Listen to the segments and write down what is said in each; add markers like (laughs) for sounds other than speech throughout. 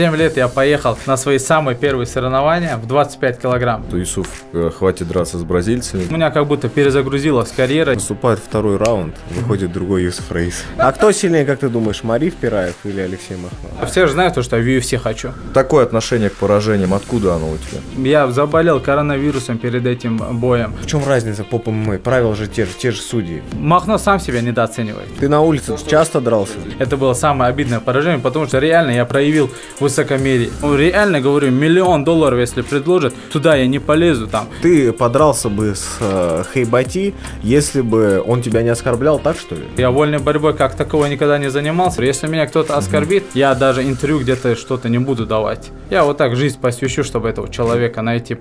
7 лет я поехал на свои самые первые соревнования в 25 килограмм. То Юсуф, э, хватит драться с бразильцами. У меня как будто перезагрузилась карьера. Наступает второй раунд, выходит другой Юсуф Раис. А кто сильнее, как ты думаешь, Мариф Пираев или Алексей Махмов? Все же знают, то, что я в UFC хочу. Такое отношение к поражениям, откуда оно у тебя? Я заболел коронавирусом перед этим боем. В чем разница по ПММ? Правила же те же, те же судьи. Махно сам себя недооценивает. Ты на улице часто дрался? Это было самое обидное поражение, потому что реально я проявил высокомерие. Ну, реально говорю, миллион долларов, если предложат, туда я не полезу там. Ты подрался бы с э, Хейбати, если бы он тебя не оскорблял, так что ли? Я вольной борьбой как такого никогда не занимался. Если меня кто-то оскорбит, я даже интервью где-то что-то не буду давать. Я вот так жизнь посвящу, чтобы этого человека найти.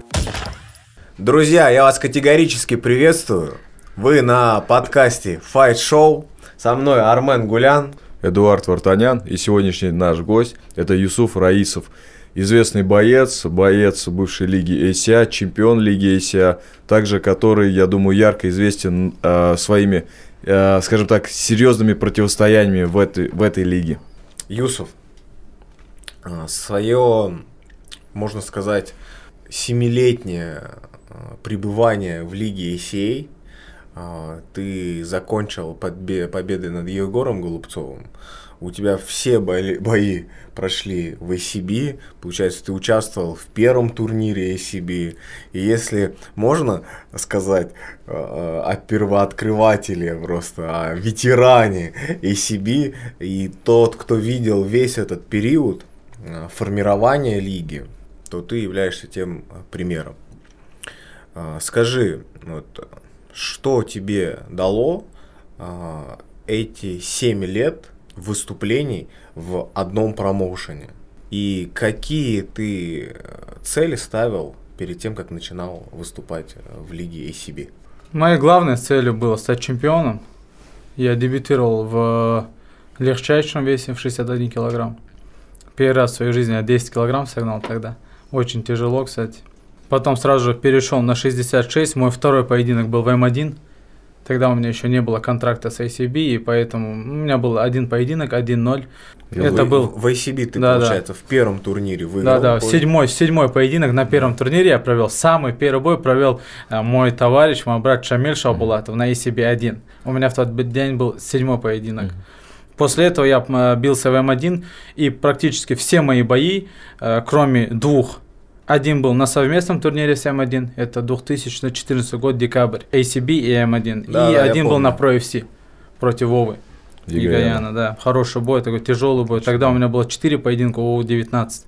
Друзья, я вас категорически приветствую. Вы на подкасте Fight Show. Со мной Армен Гулян. Эдуард Вартанян и сегодняшний наш гость – это Юсуф Раисов. Известный боец, боец бывшей лиги ACA, чемпион лиги ACA, также который, я думаю, ярко известен э, своими, э, скажем так, серьезными противостояниями в этой, в этой лиге. Юсуф, а, свое, можно сказать, семилетнее пребывание в лиге ACA ты закончил победой над Егором Голубцовым, у тебя все бои, бои прошли в ACB, получается, ты участвовал в первом турнире ACB, и если можно сказать э, о первооткрывателе просто, о ветеране ACB, и тот, кто видел весь этот период формирования лиги, то ты являешься тем примером. Скажи, вот, что тебе дало э, эти 7 лет выступлений в одном промоушене? И какие ты цели ставил перед тем, как начинал выступать в лиге ACB? Моей главной целью было стать чемпионом. Я дебютировал в легчайшем весе в 61 килограмм. Первый раз в своей жизни я 10 килограмм согнал тогда. Очень тяжело, кстати. Потом сразу же перешел на 66. Мой второй поединок был в М1. Тогда у меня еще не было контракта с ACB, и поэтому у меня был один поединок, 1-0. Это был... В ACB ты, да, получается, да. в первом турнире выиграл. Да, да, седьмой, седьмой поединок на первом турнире я провел. Самый первый бой провел а, мой товарищ, мой брат Шамиль Шабулатов на ACB 1. У меня в тот день был седьмой поединок. После этого я бился в М1, и практически все мои бои, кроме двух один был на совместном турнире с М1, это 2014 год, декабрь, ACB и М1. Да, и да, один был на Pro FC против Вовы. Игаяна, да. Хороший бой, такой тяжелый бой. Тогда у меня было 4 поединка, Вова 19.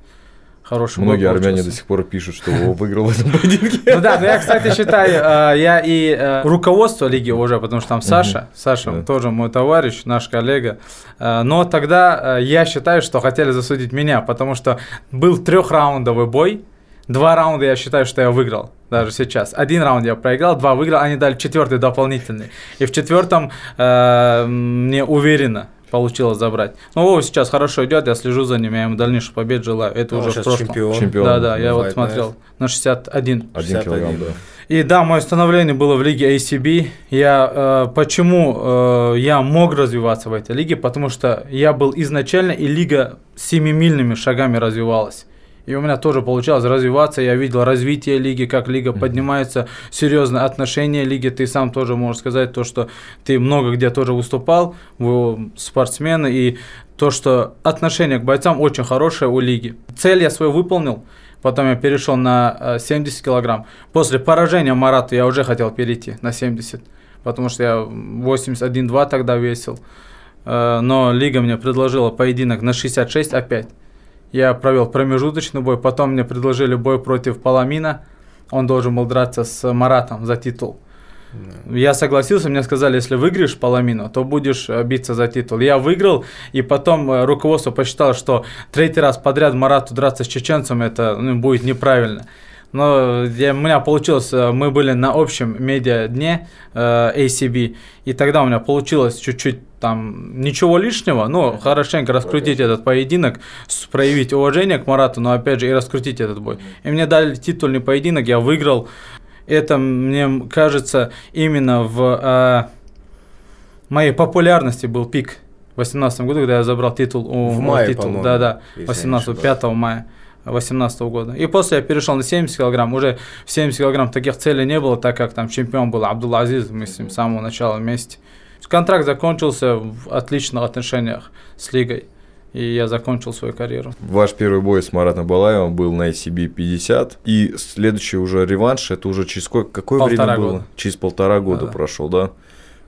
Хороший Многие бой армяне до сих пор пишут, что Вова выиграл в этом (laughs) поединке. Ну да, но я, кстати, считаю, э, я и э, руководство лиги уже, потому что там Саша, Саша тоже мой товарищ, наш коллега. Э, но тогда я считаю, что хотели засудить меня, потому что был трехраундовый бой, Два раунда я считаю, что я выиграл, даже сейчас. Один раунд я проиграл, два выиграл, они дали четвертый дополнительный. И в четвертом э, мне уверенно получилось забрать. Ну, Вова сейчас хорошо идет, я слежу за ним, я ему дальнейших побед желаю. Это Он уже в прошлом. Чемпион. чемпион. Да, да, я вот смотрел на 61. Один килограмм, да. И да, мое становление было в лиге ACB. Я, э, почему э, я мог развиваться в этой лиге? Потому что я был изначально, и лига семимильными шагами развивалась. И у меня тоже получалось развиваться, я видел развитие лиги, как лига поднимается, серьезное отношение лиги. Ты сам тоже можешь сказать то, что ты много где тоже выступал, вы спортсмены, и то, что отношение к бойцам очень хорошее у лиги. Цель я свою выполнил, потом я перешел на 70 э, килограмм. После поражения Марата я уже хотел перейти на 70, потому что я 81-2 тогда весил. Э, но лига мне предложила поединок на 66 опять. Я провел промежуточный бой, потом мне предложили бой против Паламина. Он должен был драться с Маратом за титул. Yeah. Я согласился, мне сказали, если выиграешь Паламину, то будешь э, биться за титул. Я выиграл, и потом э, руководство посчитало, что третий раз подряд Марату драться с чеченцем, это ну, будет неправильно. Но я, у меня получилось, э, мы были на общем медиа дне э, ACB, и тогда у меня получилось чуть-чуть там ничего лишнего, но хорошенько раскрутить этот поединок, проявить уважение к Марату, но опять же и раскрутить этот бой. И мне дали титульный поединок, я выиграл. Это, мне кажется, именно в э, моей популярности был пик В 18 году, когда я забрал титул у В мае, титул, да, да, если я не 18 ошибаюсь. 5 мая 18 года. И после я перешел на 70 килограмм. Уже в 70 килограмм таких целей не было, так как там чемпион был Абдулла Азиз, мы с ним с самого начала вместе. Контракт закончился в отличных отношениях с лигой. И я закончил свою карьеру. Ваш первый бой с Маратом Балаевым был на ICB 50. И следующий уже реванш, это уже через сколько, какое Полтора время было? года. Через полтора года Да-да. прошел, да?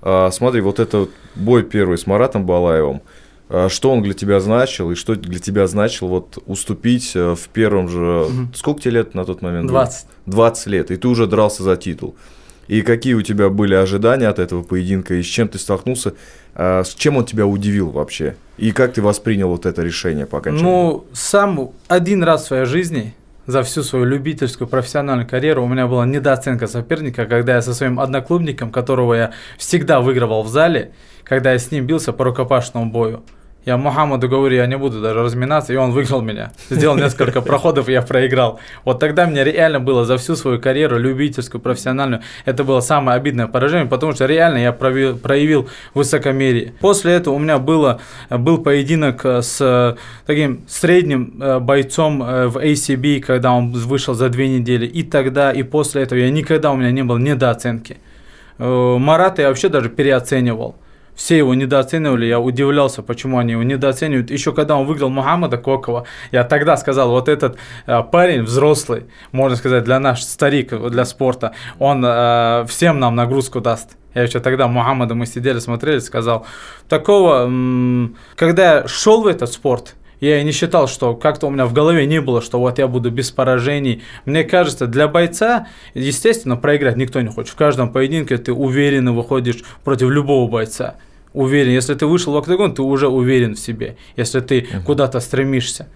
А, смотри, вот этот бой первый с Маратом Балаевым, а, что он для тебя значил и что для тебя значил вот уступить э, в первом же... Мгм. Сколько тебе лет на тот момент? было? 20. 20 лет, и ты уже дрался за титул. И какие у тебя были ожидания от этого поединка, и с чем ты столкнулся, а, с чем он тебя удивил вообще? И как ты воспринял вот это решение по окончании? Ну, сам один раз в своей жизни за всю свою любительскую профессиональную карьеру у меня была недооценка соперника, когда я со своим одноклубником, которого я всегда выигрывал в зале, когда я с ним бился по рукопашному бою. Я Мухаммаду говорю, я не буду даже разминаться, и он выиграл меня. Сделал несколько (laughs) проходов, и я проиграл. Вот тогда мне реально было за всю свою карьеру, любительскую, профессиональную, это было самое обидное поражение, потому что реально я проявил, проявил высокомерие. После этого у меня было, был поединок э, с э, таким средним э, бойцом в ACB, когда он вышел за две недели. И тогда, и после этого я никогда у меня не было недооценки. Марата я вообще даже переоценивал. Все его недооценивали, я удивлялся, почему они его недооценивают. Еще когда он выиграл Мухаммада Кокова, я тогда сказал, вот этот э, парень взрослый, можно сказать, для наш старик, для спорта, он э, всем нам нагрузку даст. Я еще тогда Мухаммада мы сидели, смотрели, сказал, такого, м, когда я шел в этот спорт, я и не считал, что как-то у меня в голове не было, что вот я буду без поражений. Мне кажется, для бойца, естественно, проиграть никто не хочет. В каждом поединке ты уверенно выходишь против любого бойца. Уверен. Если ты вышел в октагон, ты уже уверен в себе. Если ты куда-то стремишься.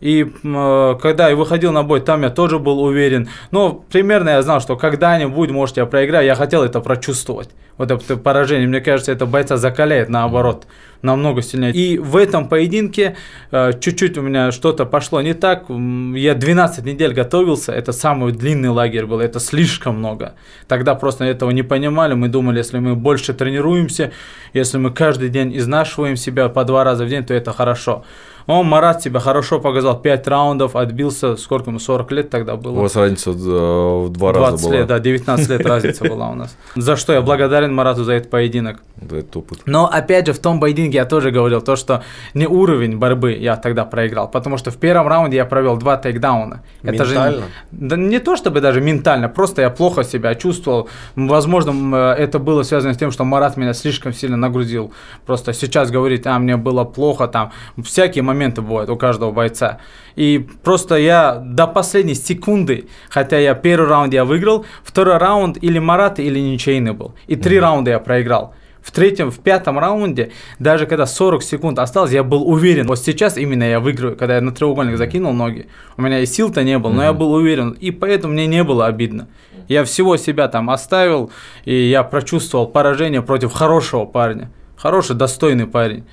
И э, когда я выходил на бой, там я тоже был уверен. Но примерно я знал, что когда-нибудь, может, я проиграю. Я хотел это прочувствовать. Вот это поражение. Мне кажется, это бойца закаляет наоборот. Намного сильнее. И в этом поединке э, чуть-чуть у меня что-то пошло не так. Я 12 недель готовился. Это самый длинный лагерь был. Это слишком много. Тогда просто этого не понимали. Мы думали, если мы больше тренируемся, если мы каждый день изнашиваем себя по два раза в день, то это хорошо. Он, Марат, себя хорошо показал. 5 раундов, отбился. Сколько ему? 40 лет тогда было? У вас разница э, в два 20 раза была. лет, да, 19 лет разница была у нас. За что я благодарен Марату за этот поединок. Вот этот опыт. Но опять же, в том поединке я тоже говорил, то, что не уровень борьбы я тогда проиграл, потому что в первом раунде я провел два тейкдауна. Это же Ментально? да не то чтобы даже ментально, просто я плохо себя чувствовал. Возможно, это было связано с тем, что Марат меня слишком сильно нагрузил. Просто сейчас говорит, а мне было плохо, там всякие моменты бывают у каждого бойца. И просто я до последней секунды, хотя я первый раунд я выиграл, второй раунд или Марат, или ничейный был. И три раунда я проиграл. В третьем, в пятом раунде, даже когда 40 секунд осталось, я был уверен, вот сейчас именно я выиграю, когда я на треугольник закинул ноги. У меня и сил-то не было, но я был уверен, и поэтому мне не было обидно. Я всего себя там оставил, и я прочувствовал поражение против хорошего парня. Хороший, достойный парень.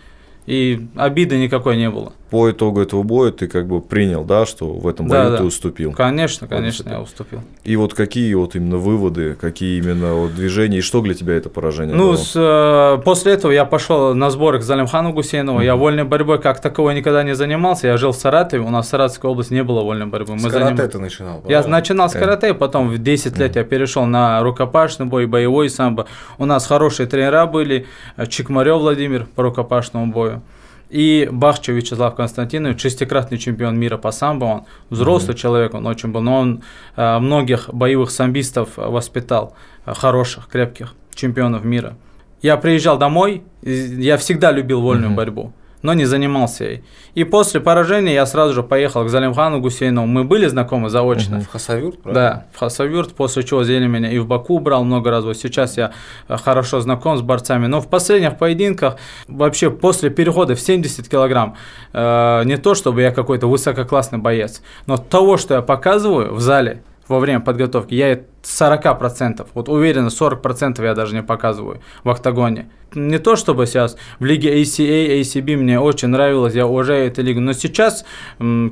И обиды никакой не было. По итогу этого боя ты как бы принял, да, что в этом бою Да, ты да. уступил. Конечно, конечно, я уступил. И вот какие вот именно выводы, какие именно вот движения, и что для тебя это поражение Ну, с, э, после этого я пошел на сборы к Залимхану Гусейнову. Я вольной борьбой как таковой никогда не занимался. Я жил в Саратове, у нас в Саратовской области не было вольной борьбы. С Мы карате заним- ты начинал, Я правильно? начинал с карате, потом в 10 лет я перешел на рукопашный бой, боевой самбо. У нас хорошие тренера были, Чикмарев Владимир по рукопашному бою. И Бахчев Вячеслав Константинович, шестикратный чемпион мира по самбо, он взрослый человек, он очень был, но он э, многих боевых самбистов воспитал, э, хороших, крепких чемпионов мира. Я приезжал домой, я всегда любил вольную Мгм. борьбу, но не занимался ей. И после поражения я сразу же поехал к Залимхану Гусейнову. Мы были знакомы заочно. В Хасавюрт, правильно? Да, в Хасавюрт, после чего взяли меня и в Баку брал много раз. Вот сейчас я э, хорошо знаком с борцами. Но в последних поединках, вообще после перехода в 70 килограмм, э, не то чтобы я какой-то высококлассный боец, но того, что я показываю в зале, во время подготовки. Я 40%, вот уверенно 40% я даже не показываю в октагоне. Не то чтобы сейчас в лиге ACA, ACB мне очень нравилось, я уважаю эту лигу, но сейчас,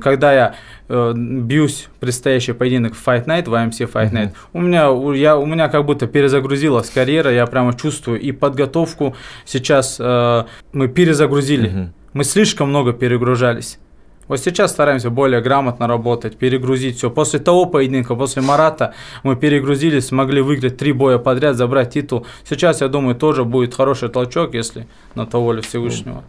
когда я э, бьюсь предстоящий поединок в Fight Night, в AMC Fight Night, mm-hmm. у меня у, я, у меня как будто перезагрузилась карьера, я прямо чувствую и подготовку сейчас э, мы перезагрузили, mm-hmm. мы слишком много перегружались. Вот сейчас стараемся более грамотно работать, перегрузить все. После того поединка, после Марата, мы перегрузились, смогли выиграть три боя подряд, забрать титул. Сейчас, я думаю, тоже будет хороший толчок, если на то воля Всевышнего.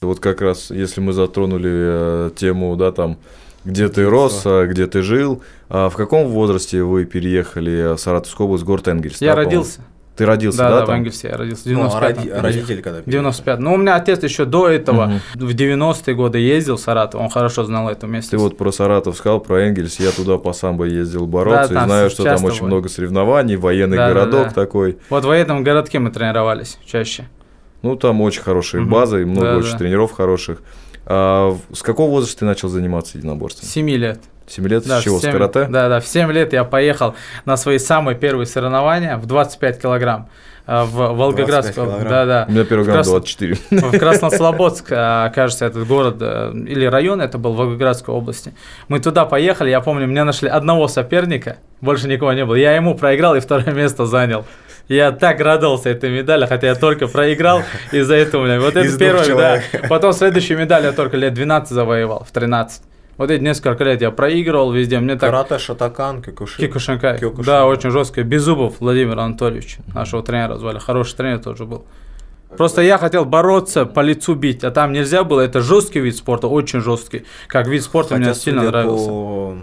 Вот как раз, если мы затронули э, тему, да, там, где ты рос, а где ты жил, а в каком возрасте вы переехали в Саратовскую область, город Энгельс? Я да, родился. Ты родился, да? Да, да, в Энгельсе я родился. В 95 ну, а роди- родители когда 95 Ну, у меня отец еще до этого, угу. в 90-е годы ездил в Саратов, он хорошо знал это место. Ты вот про Саратов сказал, про Энгельс, я туда по самбо ездил бороться, да, и знаю, что там очень много соревнований, военный да, городок да, да. такой. Вот в военном городке мы тренировались чаще. Ну, там очень хорошие угу. базы, и много да, очень да. тренеров хороших. А с какого возраста ты начал заниматься единоборством? Семи лет. 7 лет да, с чего? 7, с карате? Да, да, в 7 лет я поехал на свои самые первые соревнования в 25 килограмм. Э, в Волгоградском. Да, да. У меня первый грамм 24. В (laughs) Краснослободск, э, кажется, этот город э, или район, это был в Волгоградской области. Мы туда поехали, я помню, мне нашли одного соперника, больше никого не было. Я ему проиграл и второе (laughs) место занял. Я так радовался этой медали, хотя я только проиграл из-за этого. Вот это первое, да. Потом следующую медаль я только лет 12 завоевал, в 13. Вот эти несколько лет я проигрывал везде. Мне так... Карате, шотокан, киокушин. Киокушинкай. Да, очень жестко. Беззубов Владимир Анатольевич, нашего тренера звали. Хороший тренер тоже был. Просто я хотел бороться, по лицу бить, а там нельзя было. Это жесткий вид спорта, очень жесткий. Как вид спорта Хотя, мне сильно нравился. По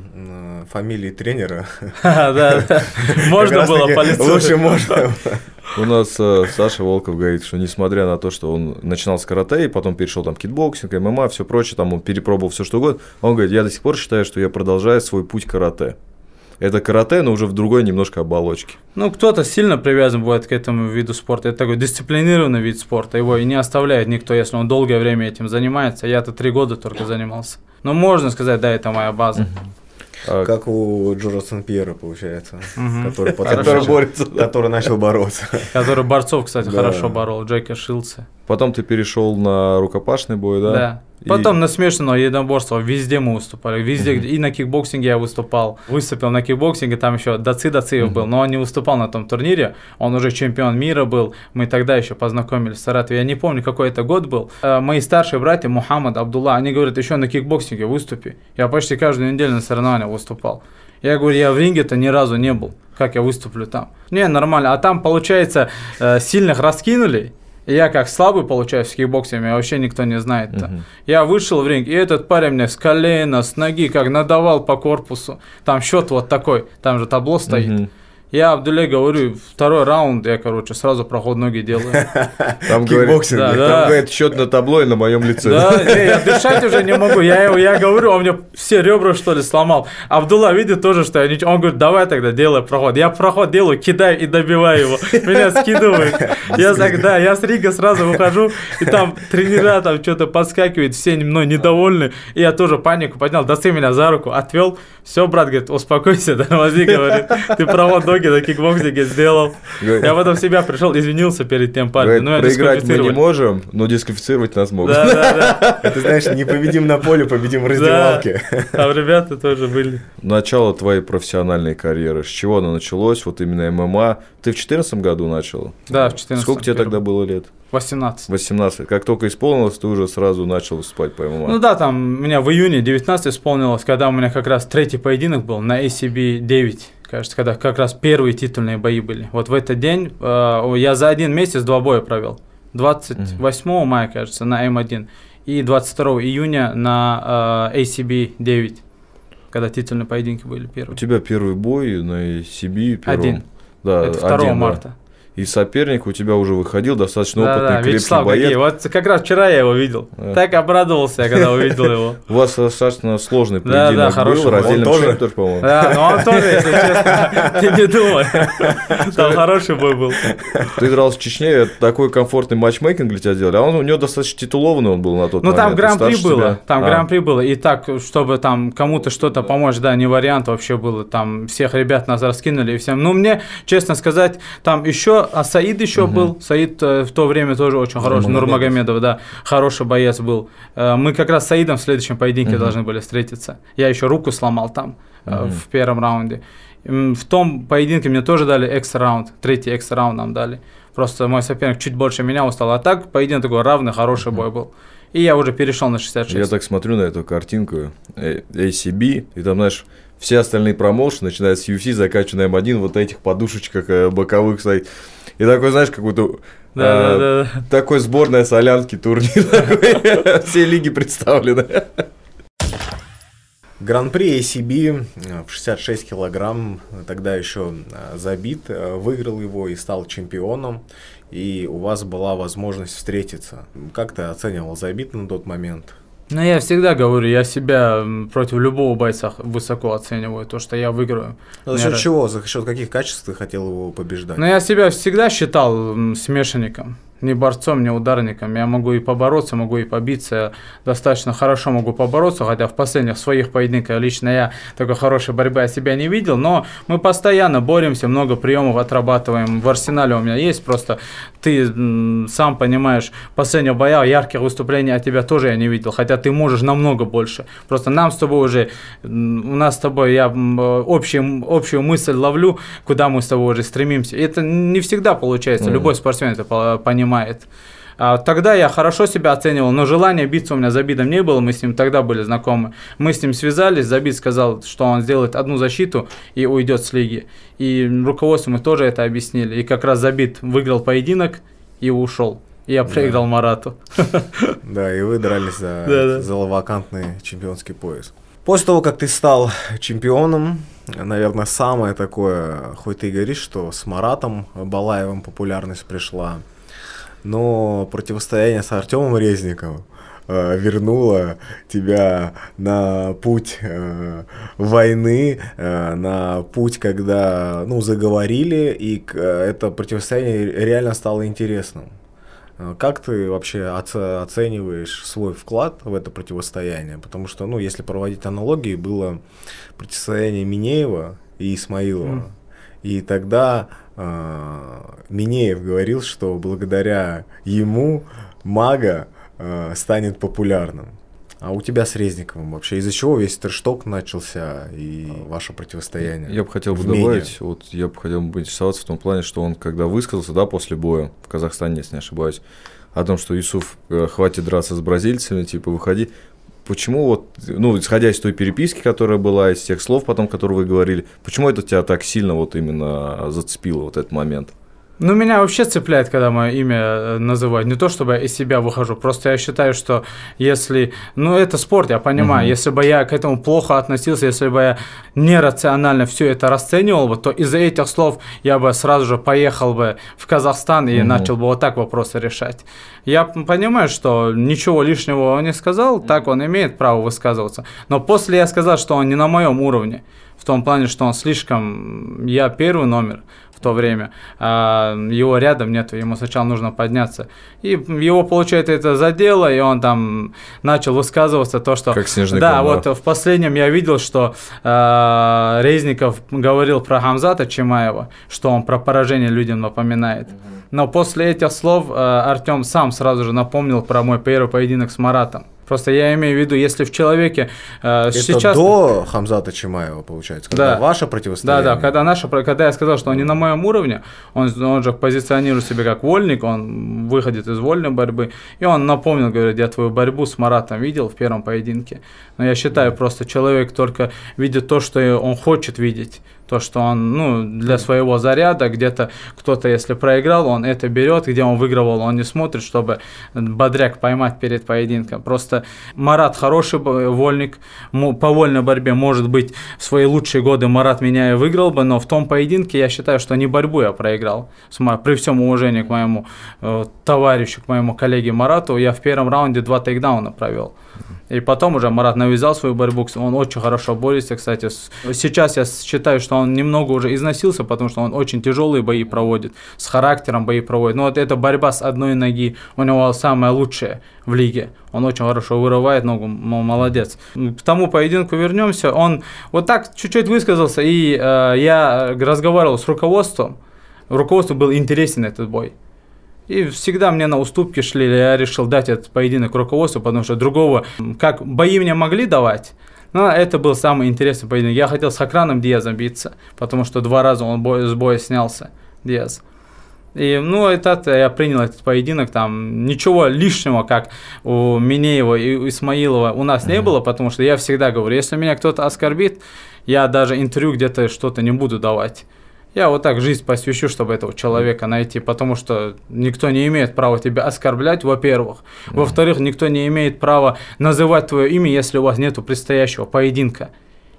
фамилии тренера. (laughs) Да. (laughs) Можно было по лицу. Лучше можно. (laughs) У нас э, Саша Волков говорит, что несмотря на то, что он начинал с карате, и потом перешел там кикбоксинг, ММА, все прочее, там он перепробовал все что угодно, он говорит, я до сих пор считаю, что я продолжаю свой путь карате. Это карате, но уже в другой немножко оболочке. Ну, кто-то сильно привязан бывает к этому виду спорта. Это такой дисциплинированный вид спорта. Его и не оставляет никто, если он долгое время этим занимается. Я-то три года только занимался. Но можно сказать, да, это моя база. А... Как у Жоржа Сен-Пьера, получается, угу. который, который, борется, который начал бороться. Который борцов, кстати, хорошо борол, Джейка Шилдса. Потом ты перешел на рукопашный бой, да? Да. Потом и... на смешанное единоборство, везде мы выступали, везде, mm-hmm. и на кикбоксинге я выступал. Выступил на кикбоксинге, там еще Даци Дациев mm-hmm. был, но он не выступал на том турнире, он уже чемпион мира был, мы тогда еще познакомились в Саратове, я не помню, какой это год был. Э, мои старшие братья, Мухаммад, Абдулла, они говорят, еще на кикбоксинге выступи. Я почти каждую неделю на соревнованиях выступал. Я говорю, я в ринге-то ни разу не был, как я выступлю там. Не, нормально, а там, получается, э, сильных раскинули, я как слабый, получаюсь, в кикбоксе, меня вообще никто не знает. Uh-huh. Я вышел в ринг, и этот парень мне с колена, с ноги, как надавал по корпусу. Там счет вот такой, там же табло стоит. Uh-huh. Я Абдулле говорю, второй раунд, я, короче, сразу проход ноги делаю. (laughs) Там говорит, да, да. там говорит счет на табло и на моем лице. Да, (laughs) не, я дышать уже не могу. Я, я говорю, он мне все ребра, что ли, сломал. Абдулла видит тоже, что я ничего. Он говорит, давай тогда делай проход. Я проход делаю, кидаю и добиваю его. Меня скидывают. Я так, да, я с ринга сразу выхожу, и там тренера там что-то подскакивают, все мной недовольны. И я тоже панику поднял, Даци меня за руку, отвел. Все, брат, говорит, успокойся, тормози, (laughs) говорит, ты проход ноги ноги на кикбоксинге сделал. Я потом себя пришел, извинился перед тем парнем. Ну, проиграть мы не можем, но дисквалифицировать нас могут. Да, да, да. (laughs) Это знаешь, не победим на поле, победим в раздевалке. (laughs) А ребята тоже были. Начало твоей профессиональной карьеры. С чего оно началось? Вот именно ММА. Ты в 2014 году начал? Да, в 2014. Сколько тебе тогда было лет? 18. 18. Как только исполнилось, ты уже сразу начал выступать по ММА. Ну да, там у меня в июне 19 исполнилось, когда у меня как раз третий поединок был на ACB 9 кажется, когда как раз первые титульные бои были. Вот в этот день э, я за один месяц два боя провел. 28 mm-hmm. мая, кажется, на М1 и 22 июня на э, ACB 9, когда титульные поединки были первые. У тебя первый бой на ACB первом? Один. Да, Это 2 один, марта. Да. и соперник у тебя уже выходил достаточно Да, опытный, да, крепкий Вячеслав боец. Гагеев. Вот как раз вчера я его видел. Да. Так обрадовался, я, когда увидел его. (laughs) У вас достаточно сложный Да, поединок да, хороший был, раздельным Он тоже? по-моему. Да, но он тоже, если честно, ты (laughs) не думай. Там хороший бой был. Ты дрался в Чечне, такой комфортный матчмейкинг для тебя делали, а он у него достаточно титулованный он был на тот Ну, момент. там и гран-при было, там А, гран-при было, и так, чтобы там кому-то что-то помочь, да, не вариант вообще было, там всех ребят нас раскинули и всем. Ну, мне, честно сказать, там еще, а Саид еще был, Саид э, в то время тоже очень хороший, Нурмагомедов, да, хороший боец был. Э, Мы как раз с Саидом в следующем поединке должны были встретиться. Я еще руку сломал там э, в первом раунде. В том поединке мне тоже дали экстра раунд, третий экстра раунд нам дали. Просто мой соперник чуть больше меня устал. А так поединок такой равный, хороший бой был. И я уже перешел на 66. Я так смотрю на эту картинку ACB, и там, знаешь, все остальные промоушены, начиная с UFC, заканчивая на М1, вот этих подушечках э, боковых стоит. И такой, знаешь, какой-то Да, э, да, да. такой сборная солянки турнир. (laughs) Все лиги представлены. Гран-при ACB э, в 66 килограмм, э, тогда еще забит, выиграл его и стал чемпионом. И у вас была возможность встретиться. Как ты оценивал забит на тот момент? Ну, я всегда говорю, я себя против любого бойца высоко оцениваю, то, что я выиграю. За Мне счет нрав- чего? За счет каких качеств ты хотел его побеждать? Но я себя всегда считал смешанником. Не борцом, не ударником. Я могу и побороться, могу и побиться. Я достаточно хорошо могу побороться, хотя в последних своих поединках лично я такой хорошей борьбы от себя не видел. Но мы постоянно боремся, много приемов отрабатываем. В арсенале у меня есть, просто ты сам понимаешь, последнего боя, ярких выступлений от тебя тоже я не видел. Хотя ты можешь намного больше. Просто нам с тобой уже, у нас с тобой, я общую, общую мысль ловлю, куда мы с тобой уже стремимся. И это не всегда получается. Любой спортсмен это по- понимает. А, Тогда я хорошо себя оценивал, но желания биться у меня за Забидом не было, мы с ним тогда были знакомы. Мы с ним связались, Забид сказал, что он сделает одну защиту и уйдет с лиги. И руководству мы тоже это объяснили. И как раз Забид выиграл поединок и ушел. И я проиграл Марату. (laughs) Да, и вы дрались за, (laughs) Да, да. за вакантный чемпионский пояс. После того, как ты стал чемпионом, наверное, самое такое, хоть ты и говоришь, что с Маратом Балаевым популярность пришла, но противостояние с Артемом Резниковым э, вернуло тебя на путь э, войны, э, на путь, когда ну, заговорили, и э, это противостояние реально стало интересным. Э, Как ты вообще оце- оцениваешь свой вклад в это противостояние? Потому что, ну, если проводить аналогии, было противостояние Минеева и Исмаилова. Мгм. И тогда Минеев говорил, что благодаря ему мага э, станет популярным. А у тебя с Резниковым вообще из-за чего весь трешток начался и ваше противостояние? Я бы хотел бы добавить, вот я бы хотел бы интересоваться в том плане, что он когда высказался, да, после боя в Казахстане, если не ошибаюсь, о том, что Юсуф, э, хватит драться с бразильцами, типа, выходи. Почему вот, ну, исходя из той переписки, которая была, из тех слов потом, которые вы говорили, почему это тебя так сильно вот именно зацепило, вот этот момент? Ну, меня вообще цепляет, когда мое имя э, называют. Не то, чтобы я из себя выхожу, просто я считаю, что если... Ну, это спорт, я понимаю. Мгм. Если бы я к этому плохо относился, если бы я нерационально все это расценивал бы, то из-за этих слов я бы сразу же поехал бы в Казахстан и Мгм. начал бы вот так вопросы решать. Я понимаю, что ничего лишнего он не сказал, так он имеет право высказываться. Но после я сказал, что он не на моем уровне. В том плане, что он слишком... Я первый номер то время, а его рядом нет, ему сначала нужно подняться. И его, получается, это задело, и он там начал высказываться то, что... Как снежный Да, ком, вот в последнем я видел, что э, Резников говорил про Хамзата Чимаева, что он про поражение людям напоминает. Но после этих слов э, Артем сам сразу же напомнил про мой первый поединок с Маратом. Просто я имею в виду, если в человеке э, Это сейчас... до Хамзата Чимаева, получается, когда Да. ваше Да, противостояние? да, когда наша, когда я сказал, что он не на моем уровне, он, он же позиционирует себя как вольник, он выходит из вольной борьбы, и он напомнил, говорит, я твою борьбу с Маратом видел в первом поединке, но я считаю, просто человек только видит то, что он хочет видеть, то, что он, ну, для своего заряда, где-то кто-то, если проиграл, он это берет, где он выигрывал, он не смотрит, чтобы бодряк поймать перед поединком. Просто Марат хороший вольник, по вольной борьбе, может быть, в свои лучшие годы Марат меня и выиграл бы, но в том поединке я считаю, что не борьбу я проиграл. При всем уважении к моему э, товарищу, к моему коллеге Марату, я в первом раунде два тейкдауна провел. И потом уже Марат навязал свою борьбу, он очень хорошо борется, кстати. Сейчас я считаю, что он немного уже износился, потому что он очень тяжелые бои проводит, с характером бои проводит. Но вот эта борьба с одной ноги у него самая лучшая в лиге. Он очень хорошо вырывает ногу, молодец. К тому поединку вернемся. Он вот так чуть-чуть высказался, и э, я разговаривал с руководством. Руководству был интересен этот бой. И всегда мне на уступки шли, я решил дать этот поединок руководству, потому что другого, как бои мне могли давать, но это был самый интересный поединок. Я хотел с Хакраном Диазом биться, потому что два раза он бой, с боя снялся, Диаз. И, ну, этот, я принял этот поединок, там ничего лишнего, как у Минеева и Исмаилова у нас mm-hmm. не было, потому что я всегда говорю, если меня кто-то оскорбит, я даже интервью где-то что-то не буду давать. Я вот так жизнь посвящу, чтобы этого человека найти, потому что никто не имеет права тебя оскорблять, во-первых. Во-вторых, никто не имеет права называть твое имя, если у вас нет предстоящего поединка.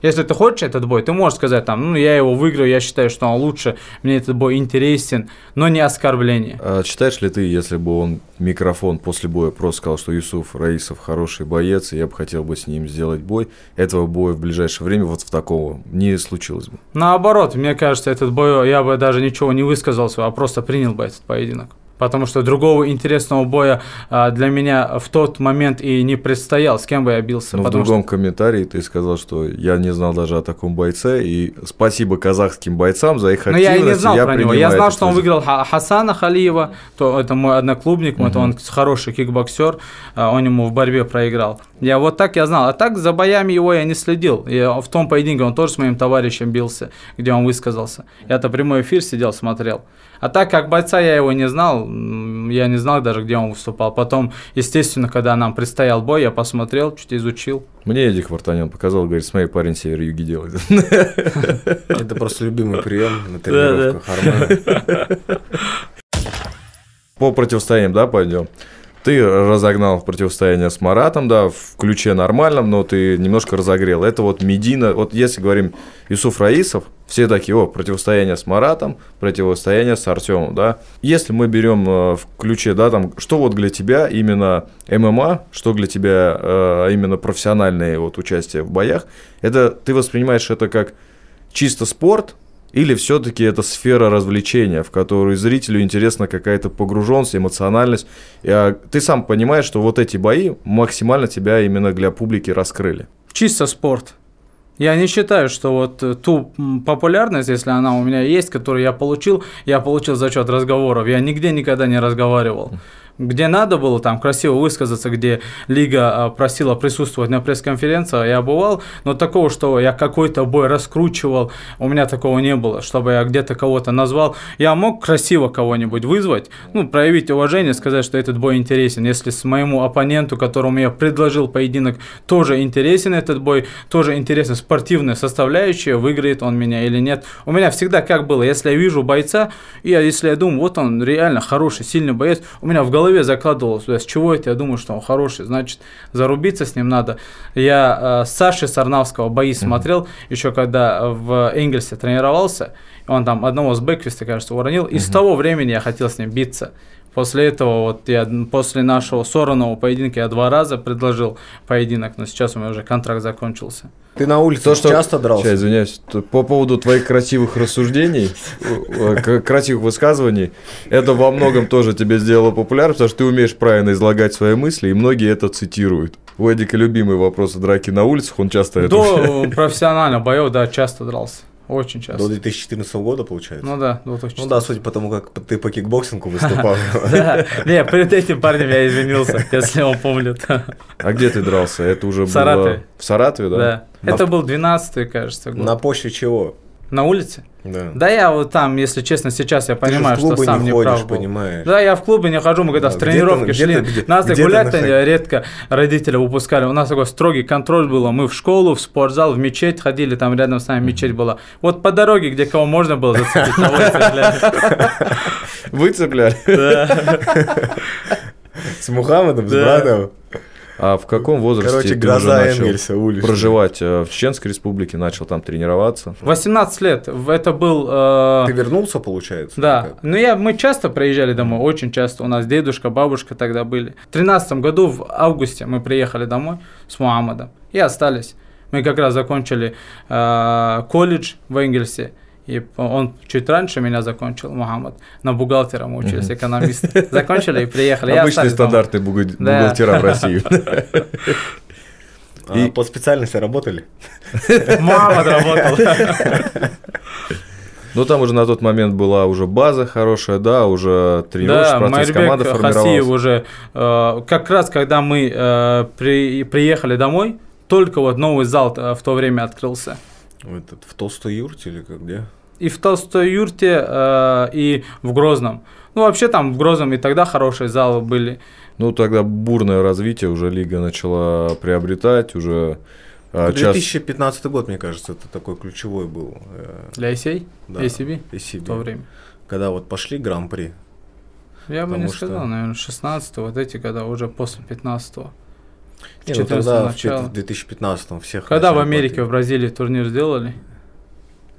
Если ты хочешь этот бой, ты можешь сказать там, ну, я его выиграю, я считаю, что он лучше, мне этот бой интересен, но не оскорбление. А считаешь ли ты, если бы он микрофон после боя просто сказал, что Юсуф Раисов хороший боец, и я бы хотел бы с ним сделать бой, этого боя в ближайшее время вот в такого не случилось бы? Наоборот, мне кажется, этот бой, я бы даже ничего не высказался, а просто принял бы этот поединок потому что другого интересного боя а, для меня в тот момент и не предстоял, с кем бы я бился. Но в другом что... комментарии ты сказал, что я не знал даже о таком бойце, и спасибо казахским бойцам за их активность. Но я и не знал я про него. Я знал, что он выиграл Хасана Халиева, то это мой одноклубник, угу. это он хороший кикбоксер, а, он ему в борьбе проиграл. Я вот так я знал. А так за боями его я не следил. Я в том поединке он тоже с моим товарищем бился, где он высказался. Я-то прямой эфир сидел, смотрел. А так как бойца я его не знал, я не знал даже, где он выступал. Потом, естественно, когда нам предстоял бой, я посмотрел, чуть изучил. Мне Эдик Вартанян показал, говорит, смотри, парень север-юги делает. (laughs) Это просто любимый прием на тренировках По противостояниям, да, пойдем. Ты разогнал противостояние с Маратом, да, в ключе нормальном, но ты немножко разогрел. Это вот Медина, вот если говорим Юсуф Раисов, все такие, о, противостояние с Маратом, противостояние с Артемом, да. Если мы берем э, в ключе, да, там, что вот для тебя именно ММА, что для тебя э, именно профессиональное вот участие в боях, это ты воспринимаешь это как чисто спорт, или все-таки это сфера развлечения, в которую зрителю интересна какая-то погруженность, эмоциональность. И, а, ты сам понимаешь, что вот эти бои максимально тебя именно для публики раскрыли. Чисто спорт. Я не считаю, что вот ту популярность, если она у меня есть, которую я получил, я получил за счет разговоров. Я нигде никогда не разговаривал где надо было там красиво высказаться, где лига а, просила присутствовать на пресс-конференции, я бывал, но такого, что я какой-то бой раскручивал, у меня такого не было, чтобы я где-то кого-то назвал. Я мог красиво кого-нибудь вызвать, ну, проявить уважение, сказать, что этот бой интересен. Если с моему оппоненту, которому я предложил поединок, тоже интересен этот бой, тоже интересна спортивная составляющая, выиграет он меня или нет. У меня всегда как было, если я вижу бойца, и если я думаю, вот он реально хороший, сильный боец, у меня в голове голове закладывалось, с чего это я думаю, что он хороший, значит, зарубиться с ним надо. Я э, с Сашей Сарнавского бои смотрел, еще когда в Энгельсе тренировался, он там одного с Бэквиста, кажется, уронил, и с того времени я хотел с ним биться. После этого, вот я после нашего сорванного поединка я два раза предложил поединок, но сейчас у меня уже контракт закончился. Ты на улице То, что... часто дрался? Сейчас, извиняюсь. По поводу твоих красивых рассуждений, красивых высказываний, это во многом тоже тебе сделало популярным, потому что ты умеешь правильно излагать свои мысли, и многие это цитируют. У Эдика любимый вопрос драки на улицах, он часто До (laughs) это... профессионально боев, да, часто дрался. Очень часто. До 2014 года, получается? Ну да, до 2014. Ну да, судя по тому, как ты по кикбоксингу выступал. (laughs) Да, не, перед этим парнем я извинился, (laughs) если он помнит. А где ты дрался? Это уже было... В Саратове. В Саратове, да? Да. Это был 12-й, кажется, год. На почве чего? На улице? Да. Да я вот там, если честно, сейчас я понимаю, что сам не не ходишь, прав был. понимаешь? Да, я в клубы не хожу, мы когда Да, в тренировке где-то- шли, где- нас и где-то гулять-то наход- редко родители выпускали. У нас такой строгий контроль был. Мы в школу, в спортзал, в мечеть ходили, там рядом с нами мечеть была. Вот по дороге, где кого можно было зацепить, того и цепляли. Выцепляли. Да. С Мухаммедом, с братом. А в каком возрасте Короче, ты гроза уже начал Энгельса проживать э, в Чеченской республике, начал там тренироваться? 18 лет. Это был... э, Ты вернулся, получается? Да, как? ну я, мы часто приезжали домой, очень часто. У нас дедушка, бабушка тогда были. В тринадцатом году, в августе, мы приехали домой с Мухаммадом и остались. Мы как раз закончили э, колледж в Энгельсе. И он чуть раньше меня закончил, Мухаммад. На бухгалтера мы учились, экономист. (laughs) Закончили и приехали. буга- Да. бухгалтера в России. (laughs) А И- по специальности работали? (laughs) Мухаммад работал. Ну, там уже на тот момент была уже база хорошая, да, уже тренировочный Да, процесс, команда Майрбек Хасиев формировалась. уже, э, как раз когда мы э, при- приехали домой, только вот новый зал э, в то время открылся. В Этот, в толстой юрте или как, где? И в Толстой юрте, э, и в Грозном. Ну, вообще там в Грозном и тогда хорошие залы были. Ну, тогда бурное развитие, уже лига начала приобретать, уже а, час- 2015 год, мне кажется, это такой ключевой был. э, Для ACA, да, ACB ACB. в то время. Когда вот пошли гран-при. Я бы не что- сказал, наверное, 16 вот эти года, уже после 15 -го. Не, ну 14 тогда в начала. 2015 всех Когда в Америке, в платить. Бразилии турнир сделали?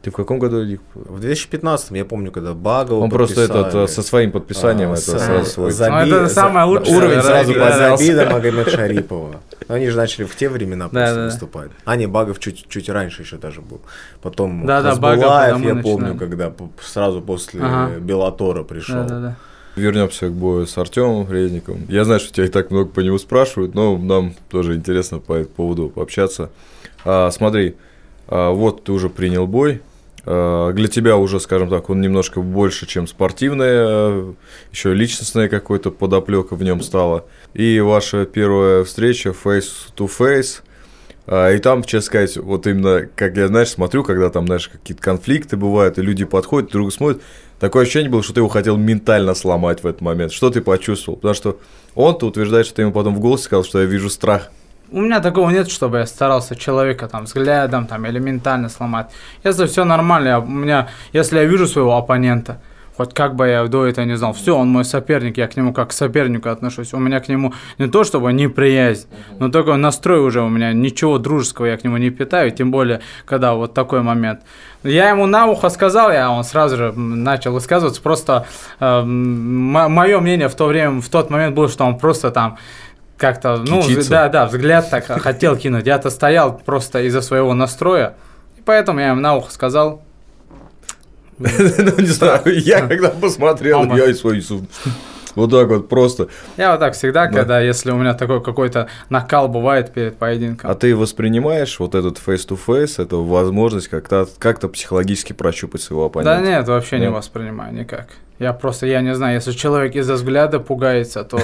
Ты в каком году их? В 2015 я помню, когда Багова Он просто этот э, со своим подписанием А, это с- сразу свой. за- Ну, это самое лучшее. уровень сразу Заби- да, да. поднялся. Забида Магомед Шарипова. Они же начали в те времена Да, просто да. выступать. А, не, Багов чуть, чуть раньше еще даже был. Потом Да, да, Хазбулаев, Багов, я помню, начинали. когда сразу после Ага. Белатора пришел. Да, да, да. Вернемся к бою с Артемом Резниковым. Я знаю, что тебя и так много по нему спрашивают, но нам тоже интересно по этому поводу пообщаться. А, смотри, а, вот ты уже принял бой. А, для тебя уже, скажем так, он немножко больше, чем спортивная, еще личностная какой-то подоплека в нем стала. И ваша первая встреча face to face. А, И там, честно сказать, вот именно, как я, знаешь, смотрю, когда там, знаешь, какие-то конфликты бывают, и люди подходят, друг смотрят, такое ощущение было, что ты его хотел ментально сломать в этот момент. Что ты почувствовал? Потому что он-то утверждает, что ты ему потом в голосе сказал, что я вижу страх. У меня такого нет, чтобы я старался человека там взглядом там элементарно сломать. Если все нормально, я- у меня, если я вижу своего оппонента, хоть как бы я до этого не знал, все, он мой соперник, я к нему как к сопернику отношусь. У меня к нему не то чтобы неприязнь, но только настрой уже у меня, ничего дружеского я к нему не питаю, тем более, когда вот такой момент. Я ему на ухо сказал, я он сразу же начал высказываться, просто мое мнение в то время, в тот момент было, что он просто там как-то, ну, Кичится. да, да, взгляд так хотел кинуть. Я-то стоял просто из-за своего настроя, и поэтому я ему на ухо сказал, Ну, не знаю, я когда посмотрел, я и свой. Вот так вот просто. я вот так всегда, Да. когда, если у меня такой какой-то накал бывает перед поединком. А ты воспринимаешь вот этот face-to-face, эту возможность как-то как психологически прощупать своего Да оппонента? нет, вообще не воспринимаю никак. Я просто, я не знаю, если человек из-за взгляда пугается, то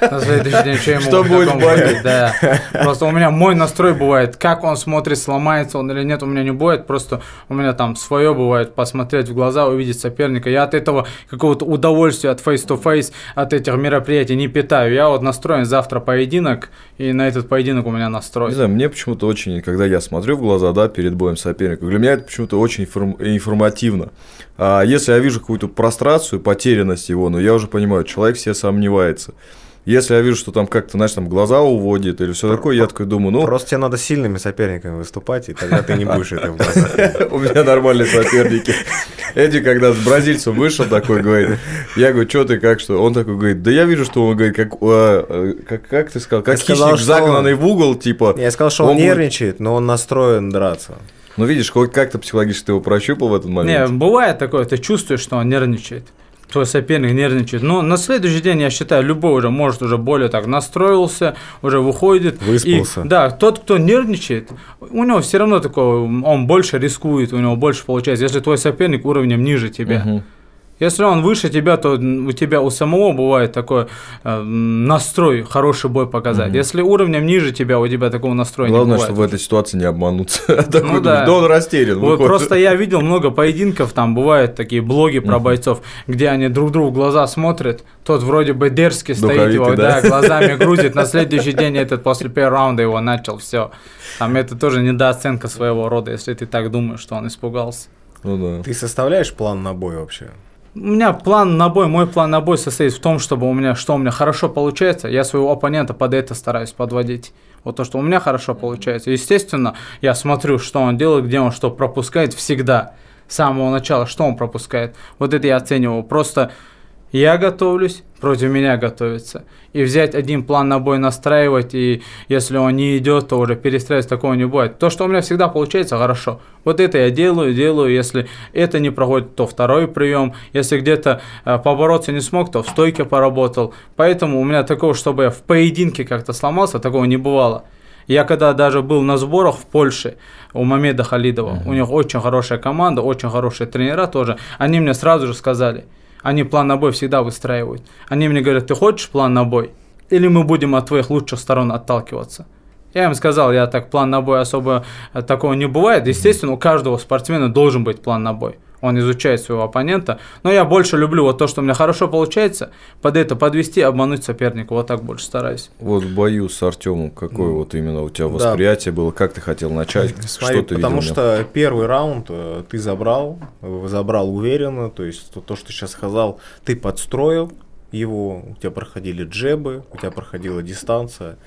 на следующий день что ему Что будет говорить? Да. Просто у меня мой настрой бывает, как он смотрит, сломается он или нет, у меня не бывает, просто у меня там свое бывает, посмотреть в глаза, увидеть соперника. Я от этого какого-то удовольствия, от face-to-face, от этих мероприятий не питаю. Я вот настроен завтра поединок, и на этот поединок у меня настрой. Не знаю, мне почему-то очень, когда я смотрю в глаза, да, перед боем соперника, для меня это почему-то очень информ- информативно. А если я вижу какую-то прострацию, потерянность его, ну я уже понимаю, человек себе сомневается. Если я вижу, что там как-то, знаешь, там глаза уводит или все такое, я такой думаю, ну, Просто тебе надо сильными соперниками выступать, и тогда ты не будешь это в глазах. у меня нормальные соперники. Эдди, когда с бразильцем вышел, такой говорит, я говорю, что ты, как что? Он такой говорит, да я вижу, что он говорит, как, э, э, как, как ты сказал, как хищник загнанный в угол, типа. Я сказал, что Он нервничает, но он настроен драться. Ну, видишь, хоть как-то психологически ты его прощупал в этот Не, момент. бывает такое, ты чувствуешь, что он нервничает. Твой соперник нервничает. Но на следующий день, я считаю, любой уже может уже более так настроился, уже выходит. Выспался. И, да, тот, кто нервничает, у него все равно такое, он больше рискует, у него больше получается. Если твой соперник уровнем ниже тебя, Мгм. Если он выше тебя, то у тебя у самого бывает такой э, настрой, хороший бой показать. Угу. Если уровнем ниже тебя, у тебя такого настроя Главное, не бывает. чтобы в этой ситуации не обмануться. (laughs) ну, да. да он растерян. Вот просто я видел много поединков, там бывают такие блоги про бойцов, где они друг другу в глаза смотрят, тот вроде бы дерзкий стоит его, да? да, глазами (laughs) грузит, на следующий день этот после первого раунда его начал, все. Там это тоже недооценка своего рода, если ты так думаешь, что он испугался. Ну да. Ты составляешь план на бой вообще? У меня план на бой, мой план на бой состоит в том, чтобы у меня, что у меня хорошо получается, я своего оппонента под это стараюсь подводить. Вот то, что у меня хорошо получается. Естественно, я смотрю, что он делает, где он что пропускает всегда. С самого начала, что он пропускает. Вот это я оцениваю. Просто я готовлюсь, против меня готовится. И взять один план на бой настраивать, и если он не идет, то уже перестраивать такого не будет. То, что у меня всегда получается, хорошо. Вот это я делаю, делаю. Если это не проходит, то второй прием. Если где-то э, побороться не смог, то в стойке поработал. Поэтому у меня такого, чтобы я в поединке как-то сломался, такого не бывало. Я когда даже был на сборах в Польше у Мамеда Халидова, uh-huh. у них очень хорошая команда, очень хорошие тренера тоже, они мне сразу же сказали – они план на бой всегда выстраивают. Они мне говорят, ты хочешь план на бой? Или мы будем от твоих лучших сторон отталкиваться? Я им сказал, я так план на бой особо э, такого не бывает. Естественно, у каждого спортсмена должен быть план на бой он изучает своего оппонента. Но я больше люблю вот то, что у меня хорошо получается, под это подвести, обмануть соперника. Вот так больше стараюсь. Вот в бою с Артемом какое вот именно у тебя восприятие да. было, как ты хотел начать, Смотри, что ты Потому видел что первый раунд э, ты забрал, забрал уверенно, то есть то, то, что сейчас сказал, ты подстроил его, у тебя проходили джебы, у тебя проходила дистанция.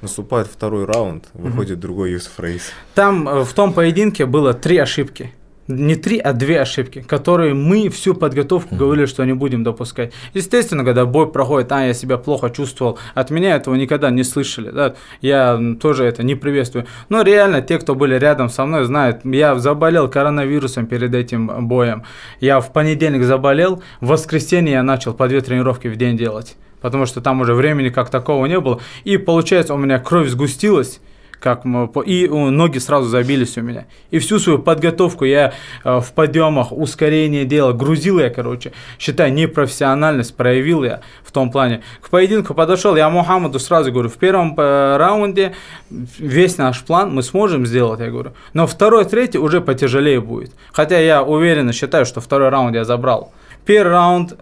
Наступает второй раунд, выходит mm-hmm. другой Юсуф Рейс. Там э, в том поединке было три ошибки не три, а две ошибки, которые мы всю подготовку mm-hmm. говорили, что не будем допускать. Естественно, когда бой проходит, а, я себя плохо чувствовал, от меня этого никогда не слышали, да, я тоже это не приветствую. Но реально, те, кто были рядом со мной, знают, я заболел коронавирусом перед этим боем. Я в понедельник заболел, в воскресенье я начал по две тренировки в день делать потому что там уже времени как такого не было. И получается, у меня кровь сгустилась, как и ноги сразу забились у меня. И всю свою подготовку я э, в подъемах, ускорение делал, грузил я, короче, считай, непрофессиональность проявил я в том плане. К поединку подошел, я Мухаммаду сразу говорю, в первом э, раунде весь наш план мы сможем сделать, я говорю, но второй, третий уже потяжелее будет. Хотя я уверенно считаю, что второй раунд я забрал. Первый раунд,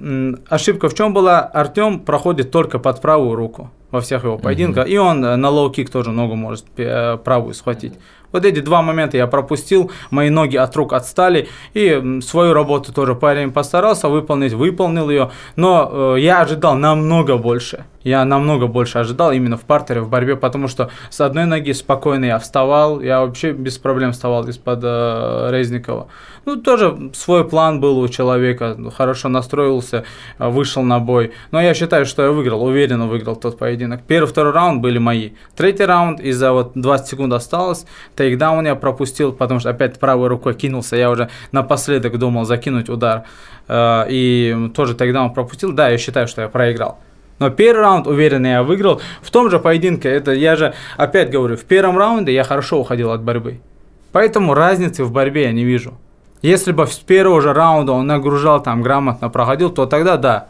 ошибка в чем была, Артем проходит только под правую руку во всех его поединках. Mm-hmm. И он э, на лоу-кик тоже ногу может э, правую схватить. Вот эти два момента я пропустил, мои ноги от рук отстали, и свою работу тоже парень постарался выполнить, выполнил ее, но э, я ожидал намного больше. Я намного больше ожидал именно в партере, в борьбе, потому что с одной ноги спокойно я вставал, я вообще без проблем вставал из-под э, Резникова. Ну, тоже свой план был у человека, хорошо настроился, вышел на бой. Но я считаю, что я выиграл, уверенно выиграл тот поединок. Первый, второй раунд были мои. Третий раунд из-за вот 20 секунд осталось, тейкдаун я пропустил, потому что опять правой рукой кинулся, я уже напоследок думал закинуть удар. Э, и тоже тейкдаун пропустил. Да, я считаю, что я проиграл. Но первый раунд уверенно я выиграл. В том же поединке, это я же опять говорю, в первом раунде я хорошо уходил от борьбы. Поэтому разницы в борьбе я не вижу. Если бы с первого же раунда он нагружал, там грамотно проходил, то тогда да,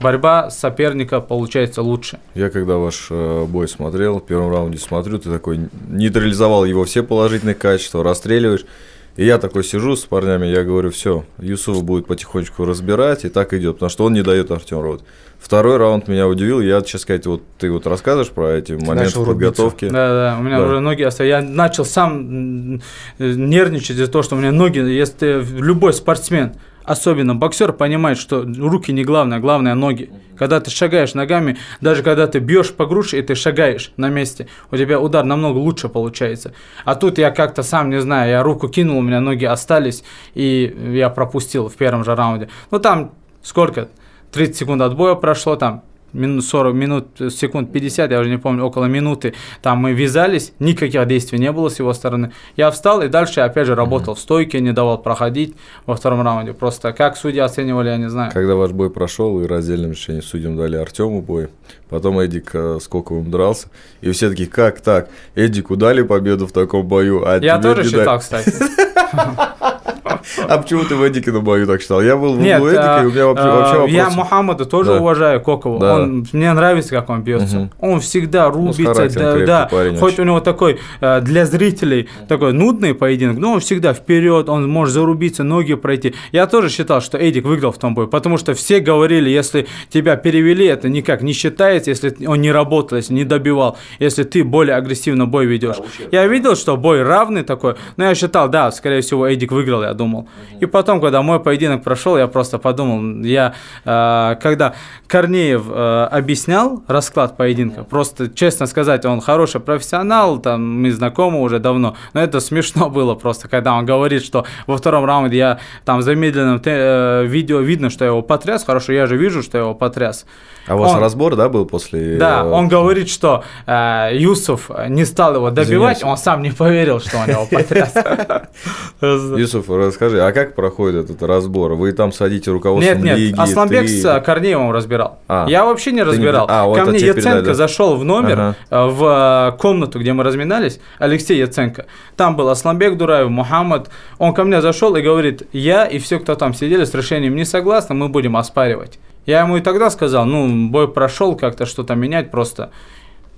борьба соперника получается лучше. Я когда ваш э, бой смотрел, в первом раунде смотрю, ты такой нейтрализовал его все положительные качества, расстреливаешь. И я такой сижу с парнями, я говорю, все, Юсуф будет потихонечку разбирать, и так идет, потому что он не дает Артем Рот. Второй раунд меня удивил. Я, сейчас сказать, вот ты вот расскажешь про эти ты моменты подготовки. Да, да, у меня да. уже ноги остались. Я начал сам нервничать из-за того, что у меня ноги, если любой спортсмен, особенно боксер, понимает, что руки не главное, главное ноги. Когда ты шагаешь ногами, даже когда ты бьешь по груше и ты шагаешь на месте, у тебя удар намного лучше получается. А тут я как-то сам не знаю, я руку кинул, у меня ноги остались, и я пропустил в первом же раунде. Ну там сколько? 30 секунд отбоя прошло, там минут 40 минут, секунд 50, я уже не помню, около минуты, там мы вязались, никаких действий не было с его стороны. Я встал и дальше опять же работал mm-hmm. в стойке, не давал проходить во втором раунде. Просто как судьи оценивали, я не знаю. Когда ваш бой прошел и раздельным решением судьям дали Артему бой, потом Эдик э, сколько он дрался, и все такие, как так? Эдику дали победу в таком бою, а Я тоже считал, дали... кстати. (laughs) (laughs) А почему ты в Эдикину бою так считал? Я был в Нет, углу Эдика, и у меня вообще, а, вопрос. я Мухаммада тоже уважаю, Кокову. Да. Он, мне нравится, как он бьется. Он всегда рубится, характером да, хоть у него такой э, для зрителей такой нудный поединок, но он всегда вперед, он может зарубиться, ноги пройти. Я тоже считал, что Эдик выиграл в том бою, потому что все говорили, если тебя перевели, это никак не считается, если он не работал, если не добивал, если ты более агрессивно бой ведешь. Я видел, что бой равный такой, но я считал, да, скорее всего, Эдик выиграл, я думал. И потом, когда мой поединок прошел, я просто подумал, я, э, когда Корнеев э, объяснял расклад поединка, просто, честно сказать, он хороший профессионал, там, мы знакомы уже давно, но это смешно (laughs) было просто, когда он говорит, что во втором раунде я там в замедленном э, видео видно, что я его потряс, хорошо, я же вижу, что я его потряс. А у вас он- разбор, да, был после... Да, он говорит, что э, Юсуф не стал его добивать, Извиняюсь. он сам не поверил, что он его (laughs) потряс. (laughs) Юсуф, расскажи, а как проходит этот разбор? Вы там садите руководство Нет, нет, лиги? Асланбек ты- с э, Корнеевым разбирал. А. Я вообще не Ты не- разбирал. а, вот Ко мне передали, Яценко да? зашел в номер, Ага. э, в э, комнату, где мы разминались, Алексей Яценко. Там был Асланбек Дураев, Мухаммад. Он ко мне зашел и говорит, я и все, кто там сидели, с решением не согласны, мы будем оспаривать. Я ему и тогда сказал, ну, бой прошел, как-то что-то менять просто.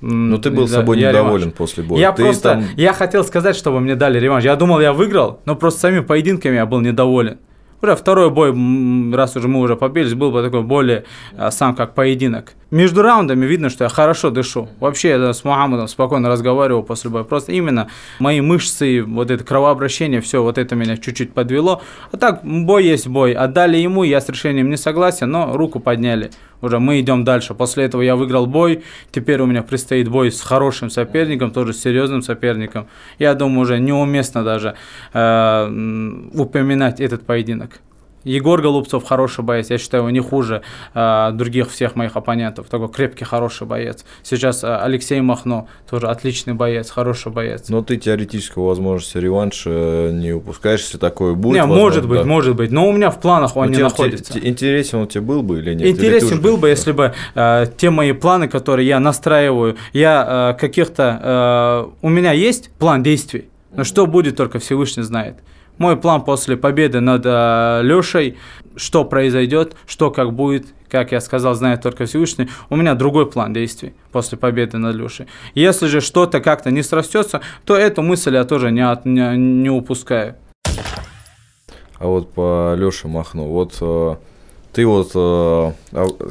Ну, ты был Да, собой я недоволен реванш. после боя. Я Ты просто, там- я хотел сказать, чтобы мне дали реванш. Я думал, я выиграл, но просто самими поединками я был недоволен. Уже второй бой, раз уже мы уже побились, был бы такой более а, сам как поединок. Между раундами видно, что я хорошо дышу. Вообще я с Мухаммадом спокойно разговаривал после боя. Просто именно мои мышцы, вот это кровообращение, все вот это меня чуть-чуть подвело. А так, бой есть бой. Отдали ему, я с решением не согласен, но руку подняли. Уже мы идем дальше. После этого я выиграл бой. Теперь у меня предстоит бой с хорошим соперником, тоже с серьезным соперником. Я думаю, уже неуместно даже э, упоминать этот поединок. Егор Голубцов хороший боец, я считаю, его не хуже э, других всех моих оппонентов. Такой крепкий, хороший боец. Сейчас э, Алексей Махно, тоже отличный боец, хороший боец. Но ты теоретического возможности реванша э, не упускаешь, если такое будет. не, возможно, может быть, да. может быть, но у меня в планах он Ну, не тебе- находится. те- Интересен он тебе был бы или нет? Или Интересен уже- был бы, если бы э, те мои планы, которые я настраиваю, я э, каких-то... э, у меня есть план действий, но что будет, только Всевышний знает. Мой план после победы над Лешей, что произойдет, что как будет, как я сказал, знает только Всевышний. У меня другой план действий после победы над Лешей. Если же что-то как-то не срастется, то эту мысль я тоже не, от- не, не упускаю. А вот по Леше Махну, вот э, ты вот, э, а,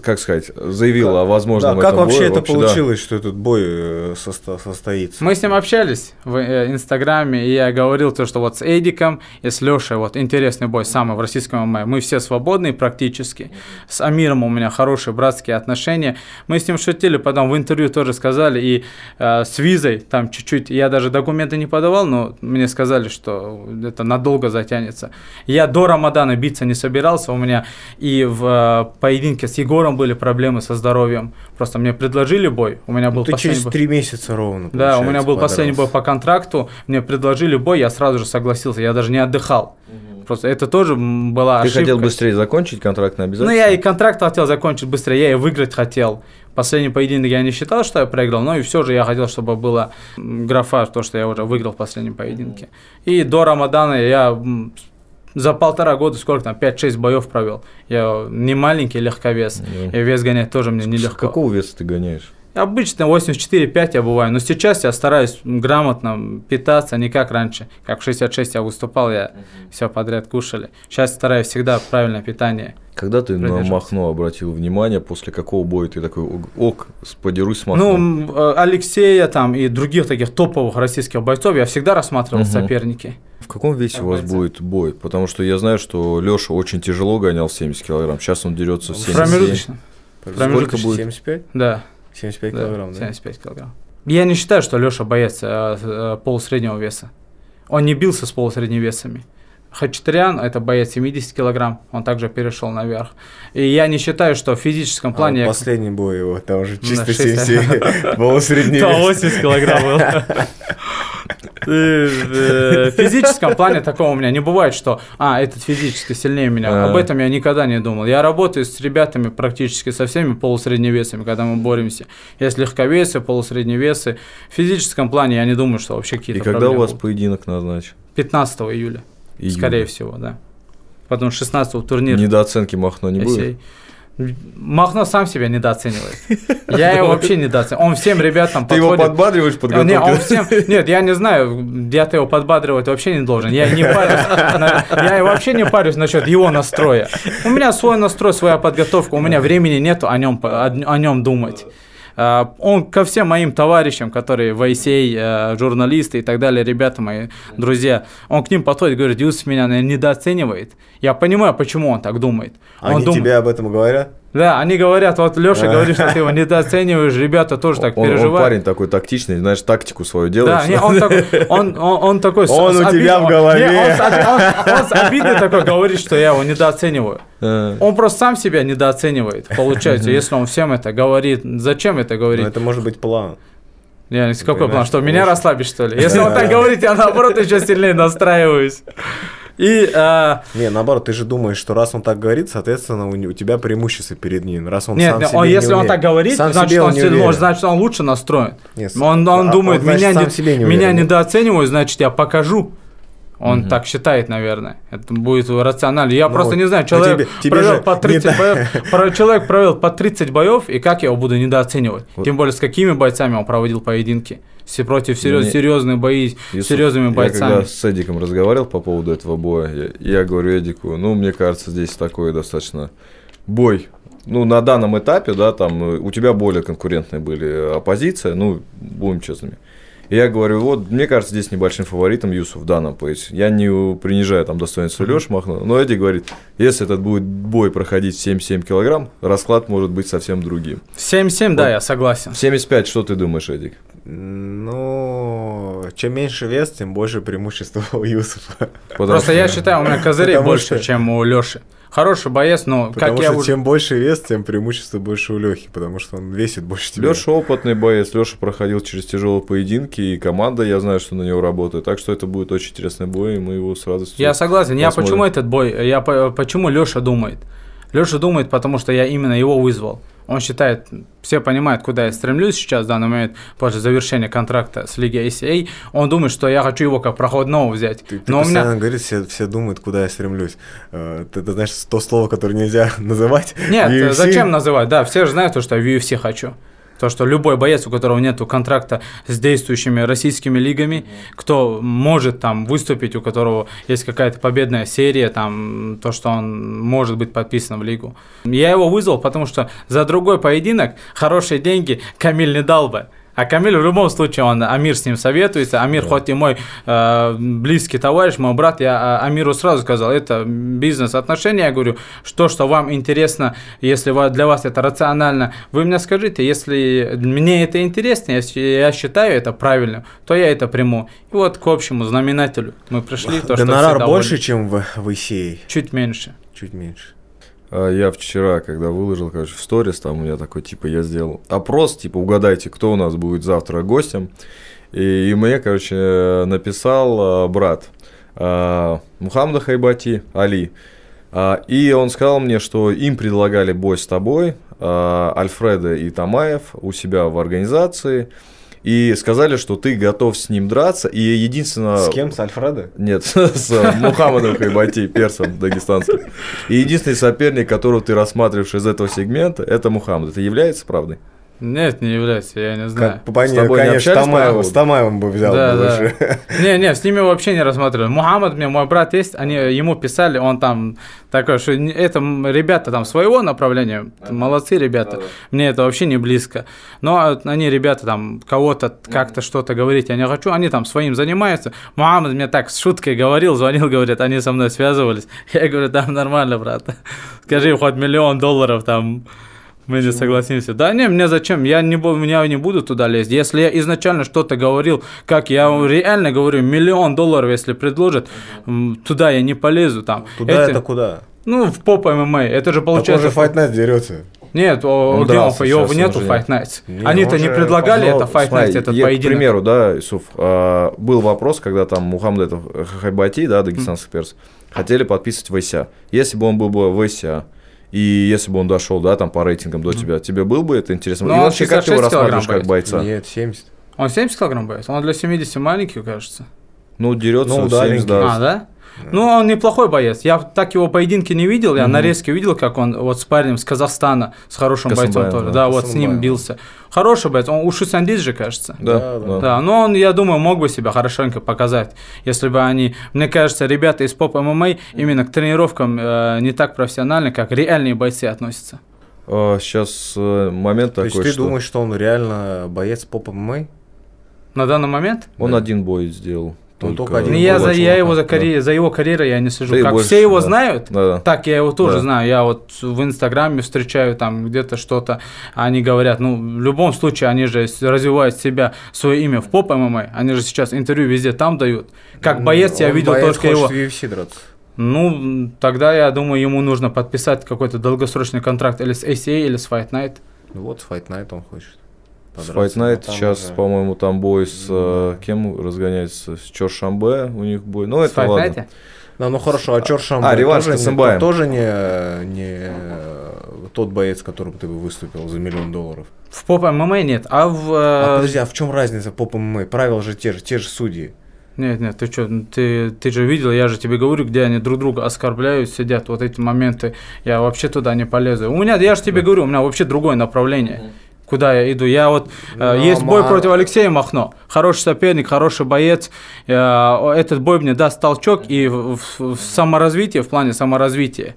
как сказать, заявил о возможном Да, как этом вообще бое, это вообще, да. получилось, что этот бой э, состо- состоится? Мы с ним общались в э, Инстаграме, и я говорил то, что вот с Эдиком и с Лешей вот интересный бой самый в российском ММА. Мы все свободные практически. С Амиром у меня хорошие братские отношения. Мы с ним шутили, потом в интервью тоже сказали, и э, с визой там чуть-чуть, я даже документы не подавал, но мне сказали, что это надолго затянется. Я до Рамадана биться не собирался, у меня и в э, поединке с Егором были проблемы со здоровьем. Просто мне предложили бой, у меня был Ну, ты последний через бой. три месяца ровно. Да, у меня был последний бой подрался. по контракту, мне предложили бой, я сразу же согласился, я даже не отдыхал. Просто это тоже была Ты ошибка. хотел быстрее закончить контракт на Ну, обязательно? я и контракт хотел закончить быстрее, я и выиграть хотел. Последний поединок я не считал, что я проиграл, но и все же я хотел, чтобы была графа, то, что я уже выиграл в последнем поединке. И до Рамадана я за полтора года, сколько там, 5-6 боев провел. Я не маленький легковес, Да. и вес гонять тоже мне С нелегко. какого веса ты гоняешь? Обычно 84-5 я бываю, но сейчас я стараюсь грамотно питаться, не как раньше. Как в 66 я выступал, я все подряд кушали. Сейчас стараюсь всегда правильное питание. Когда ты на. Махно обратил внимание, после какого боя ты такой, ок, подерусь с Махно? Ну, э, Алексея там и других таких топовых российских бойцов я всегда рассматривал Мгм. соперники. В каком весе у вас бойца. будет бой? Потому что я знаю, что Леша очень тяжело гонял в 70 килограмм, сейчас он дерется в 77. Промежуточно. Сколько будет? 75? Да, 75 да, килограмм, да? 75 килограмм. Я не считаю, что Леша боец э, э, полусреднего веса. Он не бился с полусредними весами. Хачатурян – это боец 70 килограмм, он также перешел наверх. И я не считаю, что в физическом А плане... вот я- последний бой его, там уже чисто шесть- 77, полусредний вес. 80 килограмм был. И, э, В физическом плане такого у меня не бывает, что а, этот физически сильнее меня. А. Об этом я никогда не думал. Я работаю с ребятами практически со всеми полусредневесами, когда мы боремся. Есть легковесы, полусредневесы. В физическом плане я не думаю, что вообще И какие-то когда у вас поединок назначен? 15 июля, Июля. скорее всего, да. потом 16 турнир. Недооценки Махно не будет? Махно сам себя недооценивает. (laughs) Я его вообще недооцениваю. Он всем ребятам Ты его подбадриваешь в Не, он подготовке? всем... Нет, я не знаю, я-то его подбадривать вообще не должен. Я не парюсь. на- Я вообще не парюсь насчет его настроя. У меня свой настрой, своя подготовка. У меня времени нету о нем, о нем думать. А, Он ко всем моим товарищам, которые в ICA, э, журналисты и так далее, ребята мои, друзья, он к ним подходит и говорит, Юсuf меня наверное, недооценивает. Я понимаю, почему он так думает. Он Они дум- тебе об этом говорят? Да, они говорят, вот Леша говорит, что ты его недооцениваешь, ребята тоже так Он, он переживают. парень такой тактичный, знаешь, тактику свою делает. Да, не, он такой, (laughs) он, он, он такой... с- Он с у тебя обид- в голове. Не, он, с оби- он- он с обидой такой говорит, что я его недооцениваю. Он просто сам себя недооценивает, получается, если он всем это говорит. Зачем это Ну, говорить? это может быть план. Не какой план, что меня лучше. расслабить, что ли? (laughs) Если он так говорит, я наоборот еще сильнее настраиваюсь. И а, Не, наоборот, ты же думаешь, что раз он так говорит, соответственно, у, не- у тебя преимущество перед ним. Раз он нет, сам нет, себе он, не если он уверен. так говорит, Сам значит, себе он, не уверен. значит, он лучше настроен. Нет, Он, он а, думает, значит, меня, не- не меня недооценивают, значит, я покажу. Он так считает, наверное. Это будет рационально. Я Ну, просто не знаю, человек, тебе- тебе провел по не 30 так. боев, (laughs) про- человек провел по 30 боев, и как я его буду недооценивать? Вот. Тем более, с какими бойцами он проводил поединки? Все против серьез- Мне- серьезные бои, Юсуф, серьезными Я бойцами. когда с Эдиком разговаривал по поводу этого боя, я, я говорю Эдику, ну, мне кажется, здесь такой достаточно бой. Ну, на данном этапе, да, там э, у тебя более конкурентные были э, оппозиция, ну, будем честными. И я говорю, вот, мне кажется, здесь небольшим фаворитом Юсуф в данном поясе. Я не принижаю там достоинство Леши Махно, но Эдик говорит, если этот будет бой проходить 7-7 килограмм, расклад может быть совсем другим. 7-7, да, Вот. я согласен. В 75, что ты думаешь, Эдик? Ну, чем меньше вес, тем больше преимущества (laughs) у Юсуфа. Потому Просто что- я считаю, у меня козырей Потому больше, что- чем у Леши. Хороший боец, но Потому как что я уже... чем больше вес, тем преимущество больше у Лехи, потому что он весит больше тебя. Леша опытный боец, Леша проходил через тяжелые поединки, и команда, я знаю, что на него работает. Так что это будет очень интересный бой, и мы его с радостью. Я согласен. Я посмотрим. почему этот бой, я по- почему Леша думает? Леша думает, потому что я именно его вызвал. Он считает, все понимают, куда я стремлюсь сейчас в данный момент после завершения контракта с Лигой ACA. Он думает, что я хочу его как проходного взять. Ты, ты Но у меня постоянно говоришь, все, все думают, куда я стремлюсь. Э, Ты, ты знаешь, то слово, которое нельзя (laughs) называть. Нет, UFC. зачем называть? Да, все же знают, то, что я в UFC хочу. То, что любой боец, у которого нет контракта с действующими российскими лигами, кто может там выступить, у которого есть какая-то победная серия, там, то, что он может быть подписан в лигу. Я его вызвал, потому что за другой поединок хорошие деньги Камиль не дал бы. А Камиль в любом случае, он, Амир с ним советуется. Амир, хоть и мой э, близкий товарищ, мой брат, я э, Амиру сразу сказал, это бизнес-отношения. Я говорю, что, что вам интересно, если для вас это рационально, вы мне скажите, если мне это интересно, если я считаю это правильным, то я это приму. И вот к общему знаменателю мы пришли. То, что Гонорар больше, чем в, в ICA? Чуть меньше. Чуть меньше. А Я вчера, когда выложил, короче, в сторис, там у меня такой, типа, я сделал опрос, типа, угадайте, кто у нас будет завтра гостем. И, и мне, короче, написал а, брат а, Мухаммада Хайбати, Али. И он сказал мне, что им предлагали бой с тобой, Альфреда и Тамаев у себя в организации. И сказали, что ты готов с ним драться. И единственное... С кем? С Альфредо? Нет, (laughs) с Мухаммадом Хайбати, персом дагестанским. И единственный соперник, которого ты рассматриваешь из этого сегмента, это Мухаммад. Это является правдой? Нет, не является, я не знаю. Как, понятно, тобой не конечно, общались по Тамаева, поводу? с Тамаевым бы взял Да, бы да. (laughs) Не, не, с ними вообще не рассматривали. Мухаммад, мне мой брат есть, они ему писали, он там такой, что не- это ребята там своего направления, молодцы ребята, мне это вообще не близко. Но они, ребята, там кого-то как-то что-то говорить я не хочу, они там своим занимаются. Мухаммад мне так с шуткой говорил, звонил, говорит, они со мной связывались. (laughs) Я говорю, там нормально, брат. (laughs) Скажи хоть миллион долларов там. Мы не согласимся. Да не, мне зачем? Я не, бу- я не буду туда лезть. Если я изначально что-то говорил, как я реально говорю, миллион долларов, если предложат, туда я не полезу там. Туда это куда? Ну, в поп ММА. Это же Так он получается... же Fight Night дерется. Нет, где он, дрался, его нету Fight Nights. Не, Они-то он не предлагали Но, это Fight Night, этот я, К поединок. примеру, да, Исуф, а, был вопрос, когда там Мухаммад это Хайбати, да, дагестанский перс, хотели подписывать в ИСА. Если бы он был бы в ИСА, и если бы он дошел, да, там по рейтингам до тебя, тебе было бы это интересно? Ну, и вообще, как ты его 66 килограмм рассматриваешь как бойца? Нет, 70. Он 70 килограмм боец? Он для 70 маленький, кажется. Ну, дерется Ну, 70, удаленький. да. А, да? Ну, он неплохой боец. Я так его поединки не видел, я Мгм. нарезки видел, как он вот с парнем с Казахстана, с хорошим бойцом Касымбаев, тоже. да. Да, вот с ним бился. Хороший боец, он Уши Сандис же, кажется. Да, Да, да. да. Но он, я думаю, мог бы себя хорошенько показать, если бы они, мне кажется, ребята из поп ММА именно к тренировкам э, не так профессионально, как реальные бойцы относятся. А, сейчас э, момент То такой, есть ты что думаешь, что он реально боец поп ММА? На данный момент? он Да. один бой сделал. Он только один Ну, я, за, я его за, да. карье- за его карьерой я не слежу. Ты как больше, все его да. знают, Да. так я его тоже Да. знаю. Я вот в Инстаграме встречаю там где-то что-то, они говорят, ну, в любом случае, они же развивают себя, свое имя в поп ММА, они же сейчас интервью везде там дают. Как боец я Он видел боец только его. в UFC драться. Ну, тогда я думаю, ему нужно подписать какой-то долгосрочный контракт или с ACA, или с Fight Night. Ну вот, Fight Night он хочет. Fight Night сейчас, уже- по-моему, там бой с э, кем разгоняется? С Чор Шамбе у них бой. Ну, С это Fight ладно. Night? Да, ну хорошо, а Чор Шамбе А, реванш тоже, с не, тоже не, не тот боец, которым ты бы выступил за миллион долларов. В поп ММА нет, а в... А э, подожди, а в чем разница поп ММА? Правила же те же, те же судьи. Нет, нет, ты что, ты, ты же видел, я же тебе говорю, где они друг друга оскорбляют, сидят, вот эти моменты, я вообще туда не полезу. У меня, я же тебе говорю, у меня вообще другое направление. Куда я иду? Я вот э, Ну, есть бой против Алексея Махно, хороший соперник, хороший боец. Э, этот бой мне даст толчок и в, в- в саморазвитии, в плане саморазвития,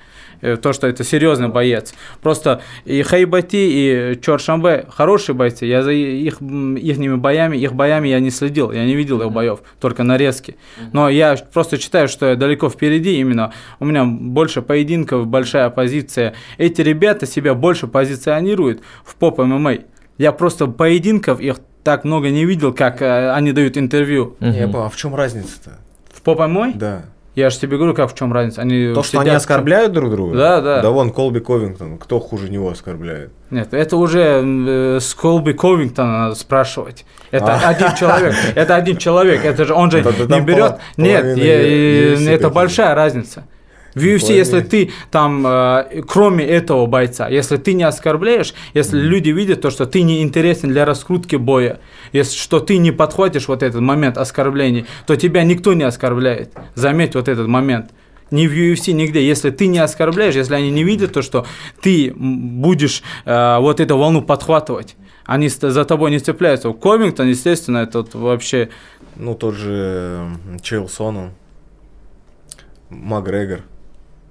то, что это серьезный боец. Просто и Хайбати, и Чоршамбе хорошие бойцы. Я за их ихними боями, их боями я не следил, я не видел их боев, только нарезки. Но я просто считаю, что я далеко впереди именно. У меня больше поединков, большая позиция. Эти ребята себя больше позиционируют в поп ММА. Я просто поединков их так много не видел, как э, они дают интервью. Я понял, а в чем разница-то? В поп ММА? Да. Я же тебе говорю, как в чем разница. Они То, что они оскорбляют друг друга? Да, да. Да вон Колби Ковингтон, кто хуже него оскорбляет? Нет, это уже э, с Колби Ковингтона надо спрашивать. Это А. один человек. Это один человек. Это же он же не берет. Нет, это большая разница. В UFC, Половина. если ты там, э, кроме этого бойца, если ты не оскорбляешь, если люди видят то, что ты не интересен для раскрутки боя, если что ты не подхватишь вот этот момент оскорблений, то тебя никто не оскорбляет. Заметь вот этот момент. Ни в UFC, нигде. Если ты не оскорбляешь, если они не видят то, что ты будешь э, вот эту волну подхватывать, они за тобой не цепляются. Ковингтон, естественно, это вообще... Ну, тот же м, Чейлсон, он, Макгрегор.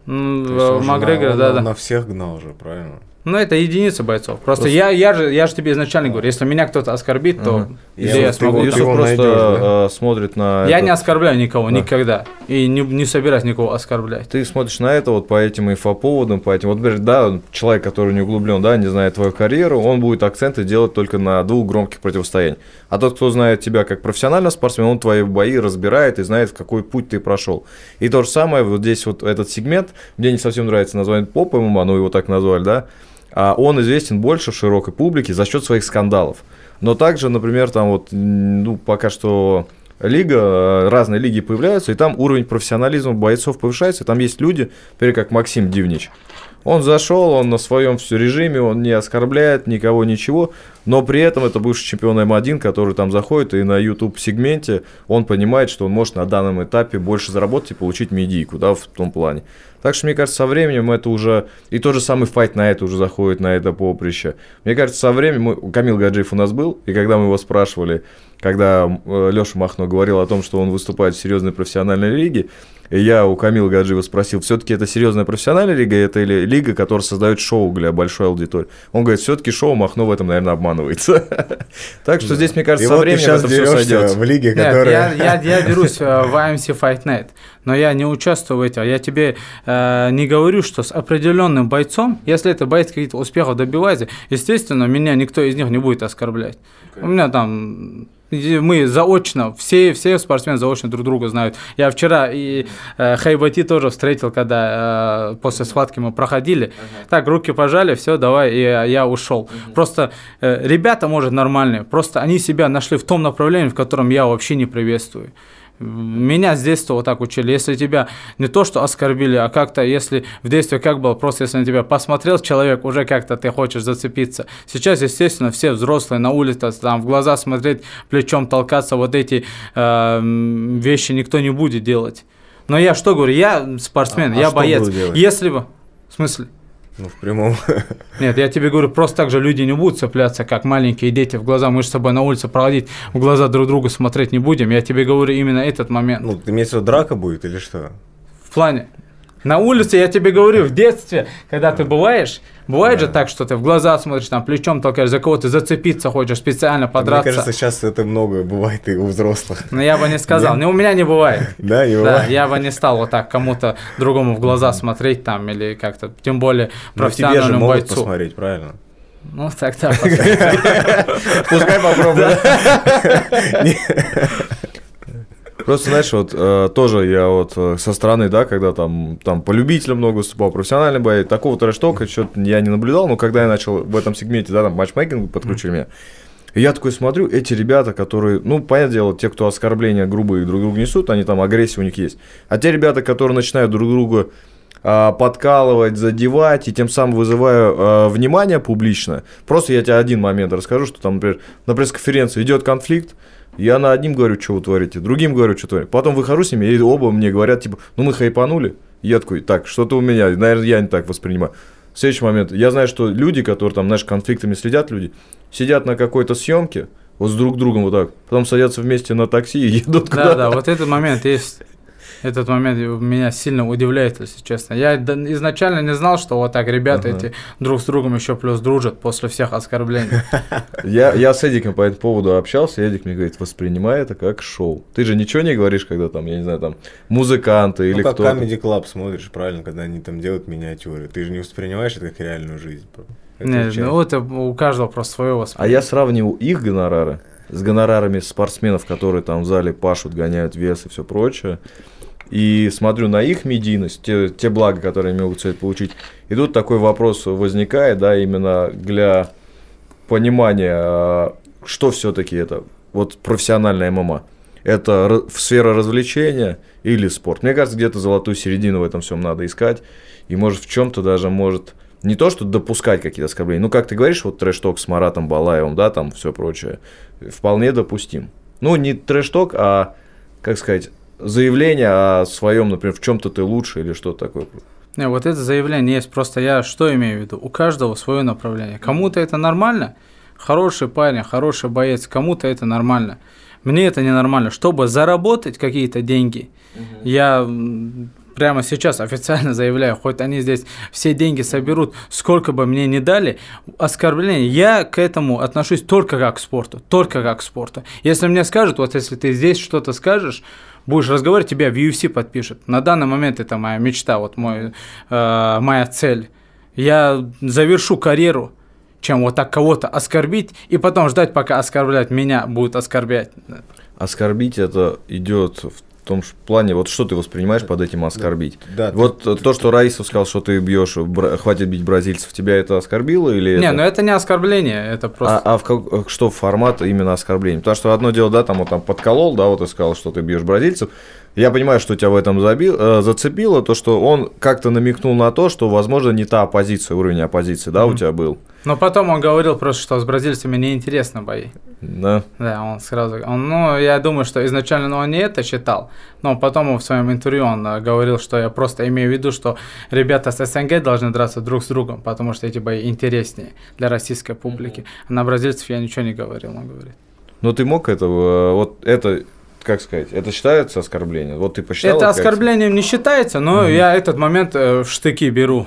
Макгрегор, на, он да, да. на всех гнал уже, правильно? Ну, это единица бойцов. Просто, Просто- я, я, же, я же тебе изначально говорю, если меня кто-то оскорбит, то Ага. где Я я, смогу? Юсуф просто найдёшь, э, смотрит на Я это. не оскорбляю никого, Да. никогда. И не, не собираюсь никого оскорблять. Ты смотришь на это вот по этим инфоповодам, по этим. Вот, например, да, человек, который не углублен, да, не знает твою карьеру, он будет акценты делать только на двух громких противостояниях. А тот, кто знает тебя как профессионального спортсмена, он твои бои разбирает и знает, какой путь ты прошел. И то же самое, вот здесь вот этот сегмент, мне не совсем нравится название поп ММА, ну его так назвали, да, а он известен больше в широкой публике за счет своих скандалов. Но также, например, там вот, ну, пока что лига, э, разные лиги появляются, и там уровень профессионализма бойцов повышается, там есть люди, например, как Максим Дивнич. Он зашел, он на своем все режиме, он не оскорбляет никого, ничего, но при этом это бывший чемпион М1, который там заходит, и на YouTube-сегменте он понимает, что он может на данном этапе больше заработать и получить медийку, да, в том плане. Так что, мне кажется, со временем это уже... И тот же самый файт на это уже заходит, на это поприще. Мне кажется, со временем... Мы... Камил Гаджиев у нас был, и когда мы его спрашивали, когда Леша Махно говорил о том, что он выступает в серьезной профессиональной лиге, я у Камила Гаджиева спросил, все-таки это серьезная профессиональная лига, это или лига, которая создает шоу для большой аудитории? Он говорит, все-таки шоу Махно в этом, наверное, обманывается. (laughs) Так что здесь, мне кажется, со временем это все сойдется. в лиге, которая... я, дерусь э, в AMC Fight Night, но я не участвую в этом. Я тебе э, не говорю, что с определенным бойцом, если это боец каких-то успехов добивается, естественно, меня никто из них не будет оскорблять. У меня там мы заочно, все, все спортсмены заочно друг друга знают. Я вчера и э, Хайбати тоже встретил, когда э, после схватки мы проходили. Так, руки пожали, все, давай, и я, я ушел. Просто э, ребята, может, нормальные, просто они себя нашли в том направлении, в котором я вообще не приветствую. Меня с детства вот так учили. Если тебя не то, что оскорбили, а как-то, если в детстве как было, просто если на тебя посмотрел человек, уже как-то ты хочешь зацепиться. Сейчас, естественно, все взрослые на улице, там в глаза смотреть, плечом толкаться, вот эти э, вещи никто не будет делать. Но я что говорю, я спортсмен, А- а я что боец. Если бы... В смысле? Ну, в прямом. (laughs) Нет, я тебе говорю, просто так же люди не будут цепляться, как маленькие дети в глаза. Мы же с тобой на улице проводить, в глаза друг другу смотреть не будем. Я тебе говорю именно этот момент. Ну, ты имеешь в виду, драка будет или что? В плане. На улице, я тебе говорю, в детстве, когда ты бываешь, бывает же Да. так, что ты в глаза смотришь, там, плечом толкаешь, за кого-то зацепиться хочешь, специально подраться. Мне кажется, сейчас это много бывает и у взрослых. Но я бы не сказал. Не, у меня не бывает. (laughs) Да, не Да, бывает. я бы не стал вот так кому-то другому в глаза смотреть там или как-то, тем более Но тебе же профессиональному могут бойцу. посмотреть, правильно? Ну, так, так. (laughs) посмотри. Пускай попробуют. (laughs) Просто, знаешь, вот э, тоже я вот э, со стороны, да, когда там, там по любителям много выступал, профессиональный бой, такого трэш-тока что-то я не наблюдал, но когда я начал в этом сегменте, да, там матчмейкинг подключили меня, и я такой смотрю, эти ребята, которые, ну, понятное дело, те, кто оскорбления грубые друг другу несут, они там, агрессия у них есть. А те ребята, которые начинают друг друга а, подкалывать, задевать, и тем самым вызывая а, внимание публично. Просто я тебе один момент расскажу, что там, например, на пресс-конференции идет конфликт, я на одним говорю, что вы творите, другим говорю, что творите. Потом выхожу с ними, и оба мне говорят, типа, ну мы хайпанули. Я такой, так, что-то у меня, наверное, я не так воспринимаю. Следующий момент. Я знаю, что люди, которые там, знаешь, конфликтами следят, люди, сидят на какой-то съемке, вот с друг другом вот так, потом садятся вместе на такси и (laughs) едут Да, куда-то. да, вот этот момент есть. Этот момент меня сильно удивляет, если честно. Я изначально не знал, что вот так ребята Ага. эти друг с другом еще плюс дружат после всех оскорблений. (laughs) Я, я с Эдиком по этому поводу общался, и Эдик мне говорит, воспринимай это как шоу. Ты же ничего не говоришь, когда там, я не знаю, там, музыканты или Ну, как кто-то. Comedy Club смотришь, правильно, когда они там делают миниатюры. Ты же не воспринимаешь это как реальную жизнь. Это Не, часть. ну это у каждого просто свое А восприятие. я сравнивал их гонорары с гонорарами спортсменов, которые там в зале пашут, гоняют вес и все прочее. И смотрю на их медийность, те, те блага, которые они могут цель получить. И тут такой вопрос возникает, да, именно для понимания, а, что все-таки это вот профессиональная ММА. Это сфера развлечения или спорт. Мне кажется, где-то золотую середину в этом всем надо искать. И может в чем-то даже может не то, что допускать какие-то оскорбления. Ну, как ты говоришь, вот трэш-ток с Маратом Балаевым, да, там все прочее, вполне допустим. Ну, не трэш-ток, а, как сказать, заявление о своем, например, в чем-то ты лучше или что-то такое. Не, вот это заявление есть. Просто я что имею в виду? У каждого свое направление. Кому-то это нормально, хороший парень, хороший боец, кому-то это нормально. Мне это ненормально. Чтобы заработать какие-то деньги, я м, прямо сейчас официально (laughs) заявляю, хоть они здесь все деньги соберут, сколько бы мне ни дали, оскорбление, я к этому отношусь только как к спорту, только как к спорту. Если мне скажут, вот если ты здесь что-то скажешь, будешь разговаривать, тебя в UFC подпишут. На данный момент это моя мечта, вот мой, э, моя цель. Я завершу карьеру, чем вот так кого-то оскорбить, и потом ждать, пока оскорблять меня будут оскорблять. Оскорбить это идет в том ж плане, вот что ты воспринимаешь под этим оскорбить? Да, ты- Вот э, то, что Раисов сказал, что ты бьешь, бра- хватит бить бразильцев, тебя это оскорбило или Не, это? ну это не оскорбление, это просто... А, а в как- э, что формат именно оскорбления? Потому что одно дело, да, там вот там подколол, да, вот ты сказал, что ты бьешь бразильцев. Я понимаю, что тебя в этом забил, э, зацепило, то, что он как-то намекнул на то, что, возможно, не та оппозиция, уровень оппозиции, да, у Мгм. тебя был. Но потом он говорил просто, что с бразильцами неинтересно бои. Да. Да, он сразу... Он, ну, я думаю, что изначально ну, он не это считал, но потом в своем интервью он э, говорил, что я просто имею в виду, что ребята с СНГ должны драться друг с другом, потому что эти бои интереснее для российской публики. А на бразильцев я ничего не говорил, он говорит. Но ты мог этого, э, вот это, как сказать, это считается оскорблением? Вот ты посчитал? это оскорблением не считается, но я этот момент э, в штыки беру.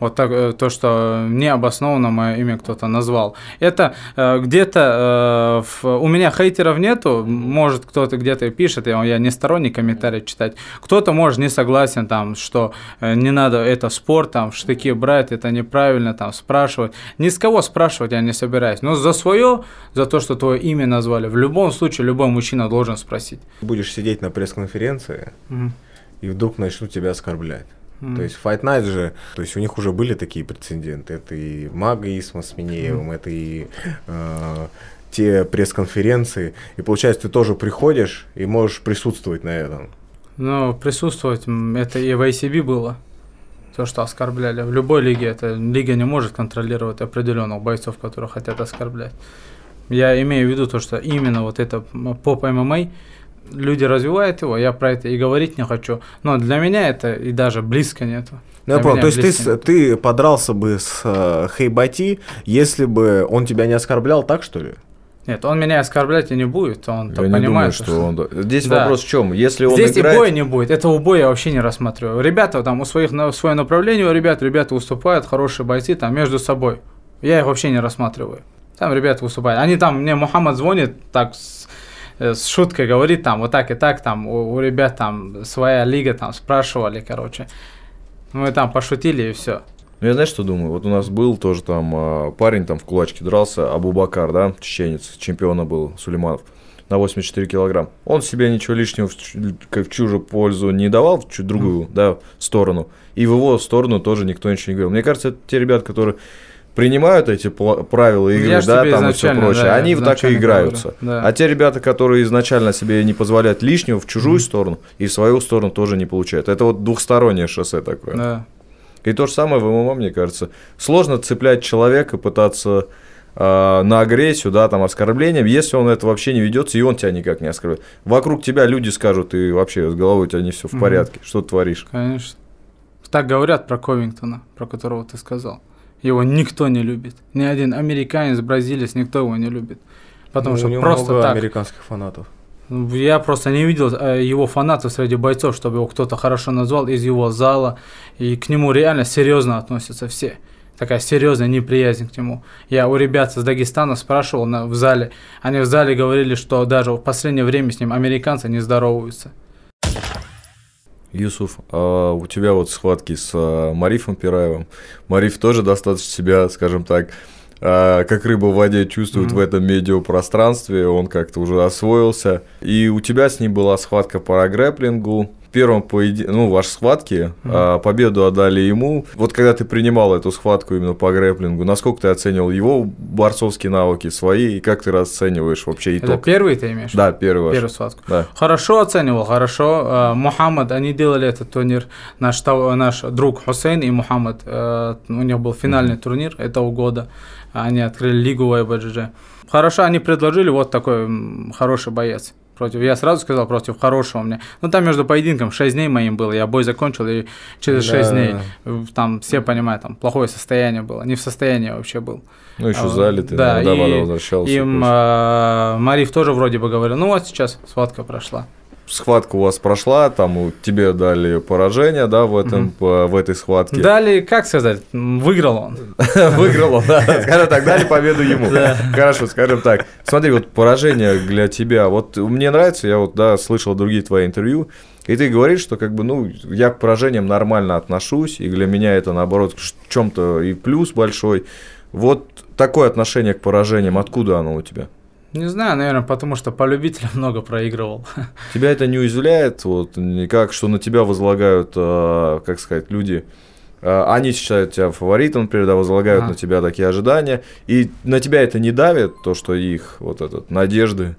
Вот так, э, то, что необоснованно мое имя кто-то назвал. Это э, где-то э, в- у меня хейтеров нету, может кто-то где-то пишет, я, я не сторонник комментарий читать. Кто-то может не согласен там, что э, не надо это спорт там в штыки брать, это неправильно там спрашивать. Ни с кого спрашивать я не собираюсь. Но за свое, за то, что твое имя назвали, в любом случае любой мужчина должен спросить. Будешь сидеть на пресс-конференции, Мгм. и вдруг начнут тебя оскорблять. Мгм. То есть Fight Night же, то есть у них уже были такие прецеденты. Это и Мага Исма с Минеевым, это и э, те пресс-конференции. И получается, ты тоже приходишь и можешь присутствовать на этом. Ну, присутствовать, это и в ICB было. То, что оскорбляли. В любой лиге это лига не может контролировать определенных бойцов, которые хотят оскорблять. Я имею в виду то, что именно вот это поп ММА люди развивают его, я про это и говорить не хочу. Но для меня это и даже близко нету. Ну, я понял. То есть ты, ты подрался бы с э, Хейбати, если бы он тебя не оскорблял, так что ли? Нет, он меня оскорблять и не будет, он Я там не думаю, понимает, что он... Здесь Да. вопрос в чем? Если он Здесь играет... и боя не будет, этого боя я вообще не рассматриваю. Ребята там у своих, на свое направление, у ребят, ребята выступают, хорошие бойцы там между собой. Я их вообще не рассматриваю. Там ребята выступают. Они там, мне Мухаммад звонит так с, с шуткой говорит, там вот так и так, там у, у ребят там своя лига, там спрашивали, короче. Мы там пошутили и все. Ну, я знаешь, что думаю? Вот у нас был тоже там а, парень там в кулачке дрался, Абубакар, да, чеченец, чемпиона был, Сулейманов, на 84 килограмм. Он себе ничего лишнего в, в чужую пользу не давал, в чуть другую, да, сторону. И в его сторону тоже никто ничего не говорил. Мне кажется, это те ребята, которые принимают эти правила игры, Я ж да, там и все прочее, да, они так и играются. говорю, да. А те ребята, которые изначально себе не позволяют лишнего в чужую сторону и в свою сторону тоже не получают. Это вот двухстороннее шоссе такое. Да. И то же самое в ММА, мне кажется. Сложно цеплять человека, пытаться э, на агрессию, да, там, оскорблением, если он это вообще не ведется, и он тебя никак не оскорбляет. Вокруг тебя люди скажут, и вообще с головой у тебя не все в порядке, что ты творишь. Конечно. Так говорят про Ковингтона, про которого ты сказал. Его никто не любит. Ни один американец, бразилец, никто его не любит. Потому Ну, что у него просто много так. американских фанатов. Я просто не видел э, его фанатов среди бойцов, чтобы его кто-то хорошо назвал из его зала. И к нему реально серьезно относятся все. Такая серьезная неприязнь к нему. Я у ребят из Дагестана спрашивал на, в зале. Они в зале говорили, что даже в последнее время с ним американцы не здороваются. Юсуф, а у тебя вот схватки с а, Марифом Пираевым. Мариф тоже достаточно себя, скажем так, а, как рыба в воде чувствует Мгм. в этом медиапространстве, он как-то уже освоился. И у тебя с ним была схватка по грэплингу. Первом поеди... ну, ваши схватки, Мгм. а, победу отдали ему. Вот когда ты принимал эту схватку именно по грэплингу, насколько ты оценивал его борцовские навыки свои, и как ты расцениваешь вообще Это итог? первый ты имеешь? Да, первый ваш. Первую схватку. Да. Хорошо оценивал, хорошо. Э, Мухаммад, они делали этот турнир, наш, наш друг Хусейн и Мухаммад, э, у них был финальный турнир этого года, они открыли лигу в. Хорошо, они предложили вот такой хороший боец. Против, я сразу сказал, против хорошего мне. Ну, там между поединком 6 дней моим было, я бой закончил, и через 6 Да. дней, э, там все понимают, там плохое состояние было, не в состоянии вообще был. Ну, еще А, залитый, да, и вода возвращался. Им э, Мариф тоже вроде бы говорил, ну вот сейчас схватка прошла. Схватка у вас прошла, там тебе дали поражение, да, в этом, по- в этой схватке. Дали, как сказать, выиграл он. (laughs) Выиграл он, да. (laughs) Скажем так, дали победу ему. Хорошо, скажем так. Смотри, вот поражение для тебя. Вот мне нравится, я вот, да, слышал другие твои интервью, и ты говоришь, что как бы, ну, я к поражениям нормально отношусь, и для меня это, наоборот, в чем-то и плюс большой. Вот такое отношение к поражениям, откуда оно у тебя? Не знаю, наверное, потому что по любителям много проигрывал. Тебя это не уязвляет, вот, никак, что на тебя возлагают, э, как сказать, люди, э, они считают тебя фаворитом, например, да, возлагают Ага. на тебя такие ожидания, и на тебя это не давит, то, что их, вот этот, надежды,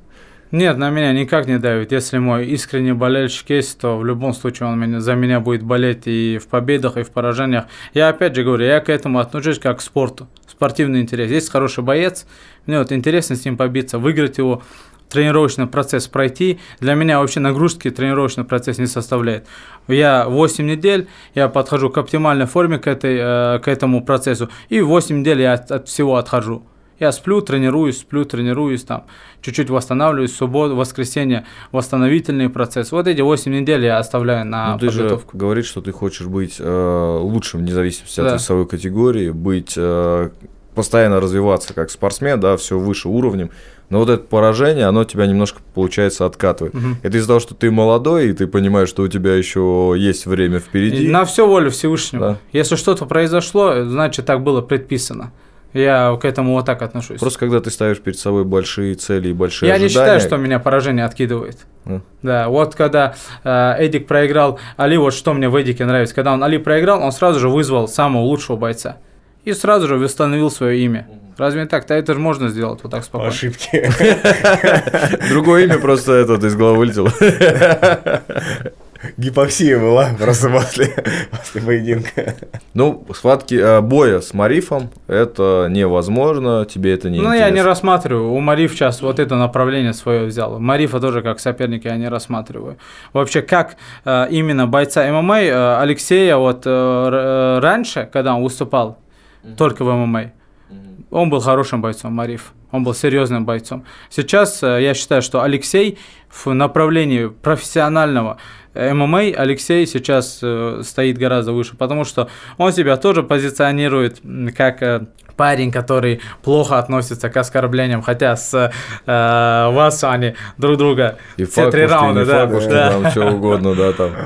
Нет, на меня никак не давит. Если мой искренний болельщик есть, то в любом случае он меня, за меня будет болеть и в победах, и в поражениях. Я опять же говорю, я к этому отношусь как к спорту. Спортивный интерес. Есть хороший боец, мне вот интересно с ним побиться, выиграть его, тренировочный процесс пройти. Для меня вообще нагрузки тренировочный процесс не составляет. Я 8 недель, я подхожу к оптимальной форме к, этой, э, к этому процессу, и 8 недель я от, от всего отхожу. Я сплю, тренируюсь, сплю, тренируюсь, там, чуть-чуть восстанавливаюсь, субботу, воскресенье, восстановительный процесс. Вот эти 8 недель я оставляю на Ну, ты же подготовку. говоришь, что ты хочешь быть э, лучшим, вне зависимости от Да. весовой категории, быть э, постоянно развиваться как спортсмен, да, все выше уровнем. Но вот это поражение, оно тебя немножко, получается, откатывает. Мгм. Это из-за того, что ты молодой, и ты понимаешь, что у тебя еще есть время впереди. На все волю Всевышнего. Да. Если что-то произошло, значит так было предписано. Я к этому вот так отношусь. Просто когда ты ставишь перед собой большие цели и большие Я не ожидания... считаю, что меня поражение откидывает. Ну. Да, вот когда э, Эдик проиграл Али, вот что мне в Эдике нравится. Когда он Али проиграл, он сразу же вызвал самого лучшего бойца. И сразу же восстановил свое имя. Разве не так? Да это же можно сделать вот так По спокойно. ошибке. Другое имя просто этот из головы вылетело. (laughs) Гипоксия была просто после, после поединка. Ну, схватки э, боя с Марифом это невозможно, тебе это не Ну, интересно. я не рассматриваю. У Мариф сейчас вот это направление свое взял. Марифа тоже как соперника я не рассматриваю. Вообще, как э, именно бойца ММА э, Алексея вот раньше, когда он выступал только в ММА, он был хорошим бойцом, Мариф. Он был серьезным бойцом. Сейчас э, я считаю, что Алексей в направлении профессионального ММА, Алексей сейчас э, стоит гораздо выше, потому что он себя тоже позиционирует как э, парень, который плохо относится к оскорблениям, хотя с э, вас они друг друга И все три факушки, раунда, не да, факушки, да. там что угодно, да, там. (laughs)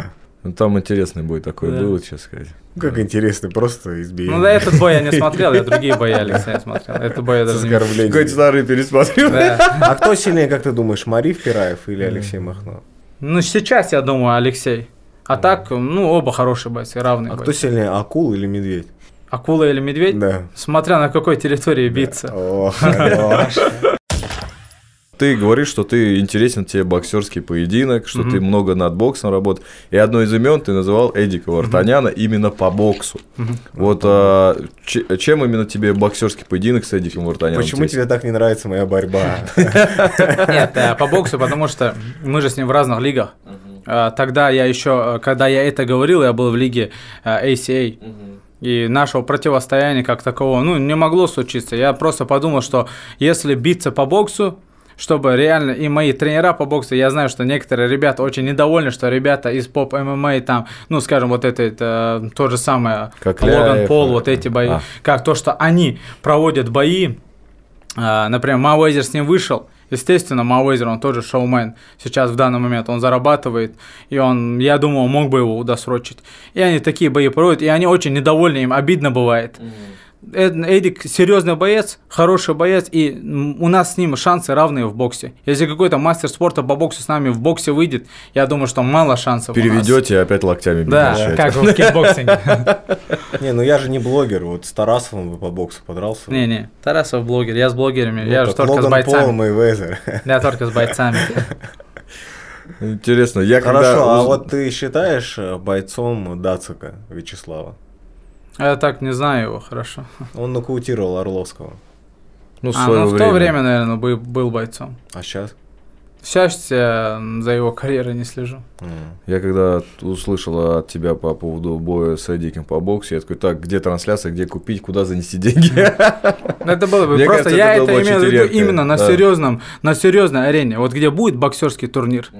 Ну, там интересный бой такой Да. был, честно сказать. Как интересно, просто избиение. Ну да, этот бой я не (laughs) смотрел, я другие бои Алексея смотрел. Этот бой я даже не оскорблением. Какой старый пересмотрел. Да. А кто сильнее, как ты думаешь, Мариф Пираев или Алексей Махно? Ну, сейчас, я думаю, Алексей. А так, ну, оба хорошие бойцы, равные А кто бойцы. сильнее, акул или медведь? Акула или медведь? Да. Смотря на какой территории биться. (laughs) Ты говоришь, что ты интересен тебе боксерский поединок, что Мгм. ты много над боксом работаешь. И одно из имен ты называл Эдика Вартаняна именно по боксу. Мгм. Вот а, че- чем именно тебе боксерский поединок с Эдиком Вартаняном? Почему интересен? тебе так не нравится моя борьба? Нет, э, по боксу, потому что мы же с ним в разных лигах. Э, Тогда я еще, э, когда я это говорил, я был в лиге э, ACA. И нашего противостояния как такового, ну, не могло случиться. Я просто подумал, что если биться по боксу, чтобы реально и мои тренера по боксу, я знаю, что некоторые ребята очень недовольны, что ребята из поп ММА там, ну, скажем, вот это, это то же самое, Как Логан Ляев, Пол, э, вот эти бои, а. как то, что они проводят бои, а, например, Мейвезер с ним вышел, естественно, Мейвезер, он тоже шоумен, сейчас в данный момент он зарабатывает, и он, я думаю, мог бы его удосрочить. И они такие бои проводят, и они очень недовольны, им обидно бывает. Эд- Эдик серьезный боец, хороший боец, и у нас с ним шансы равные в боксе. Если какой-то мастер спорта по боксу с нами в боксе выйдет, я думаю, что мало шансов. у нас. Переведете и опять локтями Да, как в кикбоксинге. (laughs) Не, ну я же не блогер, вот с Тарасовым бы по боксу подрался. Не-не, Тарасов блогер, я с блогерами, я же только с бойцами. (laughs) Я только с бойцами. Интересно, я когда... Хорошо, а вот ты считаешь э, бойцом Дацика Вячеслава? Я так не знаю его хорошо. Он нокаутировал Орловского. Ну, в А, свое ну, в время. то время, наверное, был, был бойцом. А сейчас? Сейчас я за его карьерой не слежу. Я когда услышал от тебя по поводу боя с Эдиком по боксу, я такой, так, где трансляция, где купить, куда занести деньги? Ну, Это было бы просто, я это имел в виду именно на серьезном, на серьезной арене. Вот где будет боксерский турнир.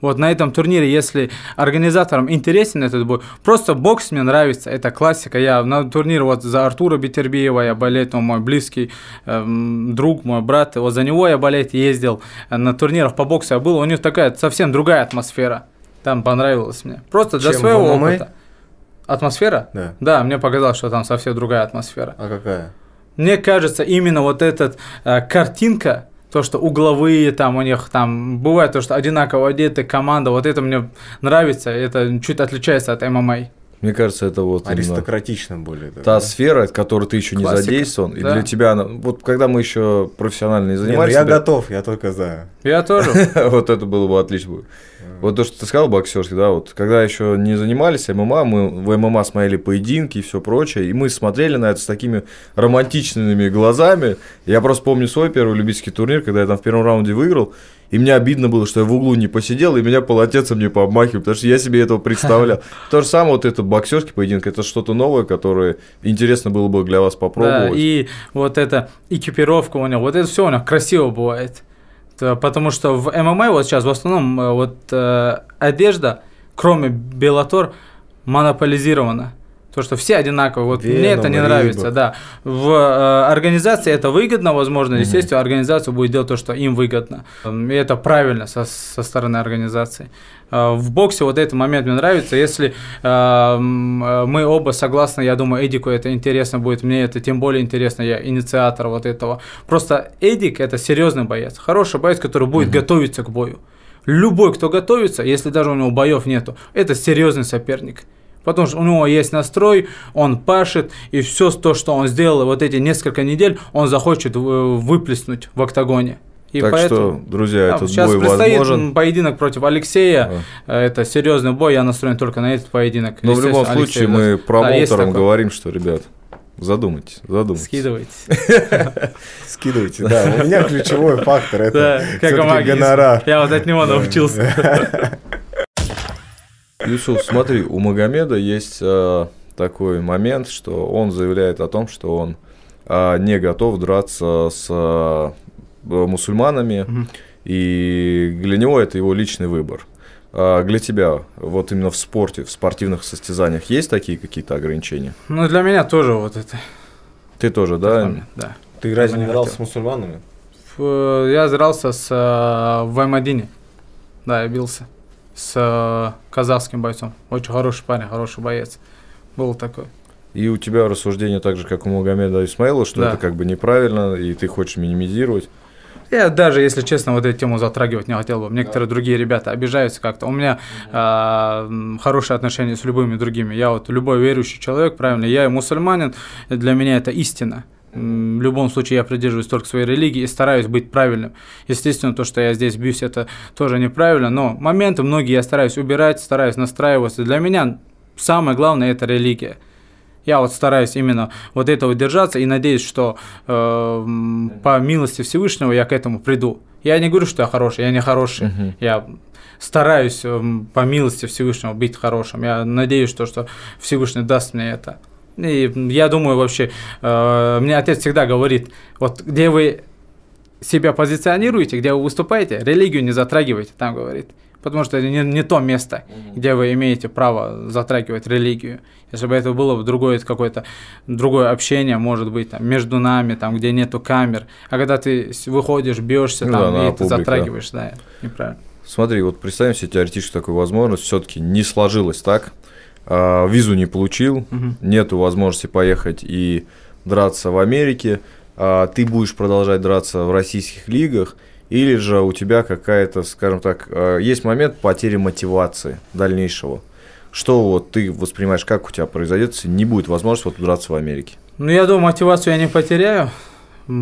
Вот на этом турнире, если организаторам интересен этот бой, просто бокс мне нравится, это классика. Я на турнир вот за Артура Бетербиева я болеть, он мой близкий эм, друг, мой брат, вот за него я болеть ездил, на турнирах по боксу я был, у них такая совсем другая атмосфера. Там понравилось мне. Просто для Чем, своего ММА? опыта. Атмосфера? Да. Да, мне показалось, что там совсем другая атмосфера. А какая? Мне кажется, именно вот эта э, картинка, то, что угловые там у них там бывает то, что одинаково одеты команда, вот это мне нравится, это чуть отличается от ММА. Мне кажется, это вот Аристократично более. так, та да? сфера, в которой ты еще не Классика, задействован, и да. для тебя, она- вот когда мы еще профессионально не Не, ну занимались, я да, готов, я только за. Я тоже. (laughs) вот это было бы отлично. Вот то, что ты сказал, боксерский, да, вот когда еще не занимались ММА, мы в ММА смотрели поединки и все прочее, и мы смотрели на это с такими романтичными глазами. Я просто помню свой первый любительский турнир, когда я там в первом раунде выиграл, и мне обидно было, что я в углу не посидел, и меня полотенцем не пообмахивали, потому что я себе этого представлял. (laughs) То же самое, вот это боксерский поединок, это что-то новое, которое интересно было бы для вас Да, попробовать. и вот эта экипировка у него, вот это все у него красиво бывает. Да, Потому что в ММА вот сейчас в основном э, вот э, одежда, кроме Беллатор, монополизирована. То, что все одинаковые. Вот мне это не Веном, нравится, да. В э, организации это выгодно, возможно. Естественно, организация будет делать то, что им выгодно. Эм, И это правильно со, со стороны организации. Э, В боксе вот этот момент мне нравится. Если э, м, э, мы оба согласны, я думаю, Эдику это интересно будет, мне это тем более интересно, я инициатор вот этого. Просто Эдик это серьезный боец, хороший боец, который будет готовиться к бою. Любой, кто готовится, если даже у него боев нету, это серьезный соперник. Потому что у него есть настрой, он пашет, и все то, что он сделал вот эти несколько недель, он захочет выплеснуть в октагоне. И так поэтому... что, друзья, Да, этот сейчас бой предстоит возможен. поединок против Алексея. Э, Это серьезный бой, я настроен только на этот поединок. Но в любом Алексей случае мы даст. есть промоутерам такое. говорим, что, ребят, задумайтесь, задумайтесь. Скидывайтесь. (laughs) Скидывайте, да. У меня ключевой фактор Да, это магис. гонорар. Я вот от него научился. (laughs) Юсуф, смотри, у Магомеда есть э, такой момент, что он заявляет о том, что он э, не готов драться с э, мусульманами, Мгм. и для него это его личный выбор. А для тебя, вот именно в спорте, в спортивных состязаниях, есть такие какие-то ограничения? Ну, для меня тоже вот это. Ты тоже, да? момент, Да. Ты разве не дрался с мусульманами? Ф- Я дрался с э, в Аймадине. Да, я бился. С э, казахским бойцом. Очень хороший парень, хороший боец. Был такой. И у тебя рассуждение так же, как у Магомеда Исмаила, что Да. это как бы неправильно, и ты хочешь минимизировать. Я даже, если честно, вот эту тему затрагивать не хотел бы. Некоторые другие ребята обижаются как-то. У меня м, хорошие отношения с любыми другими. Я вот любой верующий человек, правильно, я и мусульманин, для меня это истина. М, В любом случае я придерживаюсь только своей религии и стараюсь быть правильным. Естественно, то, что я здесь бьюсь, это тоже неправильно, но моменты многие я стараюсь убирать, стараюсь настраиваться. Для меня самое главное – это религия. Я вот стараюсь именно вот этого держаться и надеюсь, что э, по милости Всевышнего я к этому приду. Я не говорю, что я хороший, я не хороший. Мгм. Я стараюсь эм, по милости Всевышнего быть хорошим. Я надеюсь, что, что Всевышний даст мне это. И я думаю, вообще, э, мне отец всегда говорит, вот где вы себя позиционируете, где вы выступаете, религию не затрагивайте, там говорит. Потому что это не, не то место, где вы имеете право затрагивать религию. Если бы это было бы другое какое-то другое общение, может быть, там, между нами, там, где нету камер. А когда ты выходишь, бьешься Ну там, да, и ты затрагиваешь, да, неправильно. Смотри, вот представим себе теоретически такую возможность, все-таки не сложилось так, а, визу не получил, Мгм. нету возможности поехать и драться в Америке, а ты будешь продолжать драться в российских лигах, или же у тебя какая-то, скажем так, а, есть момент потери мотивации дальнейшего. Что вот ты воспринимаешь, как у тебя произойдет, если не будет возможности вот драться в Америке? Ну, я думаю, мотивацию я не потеряю,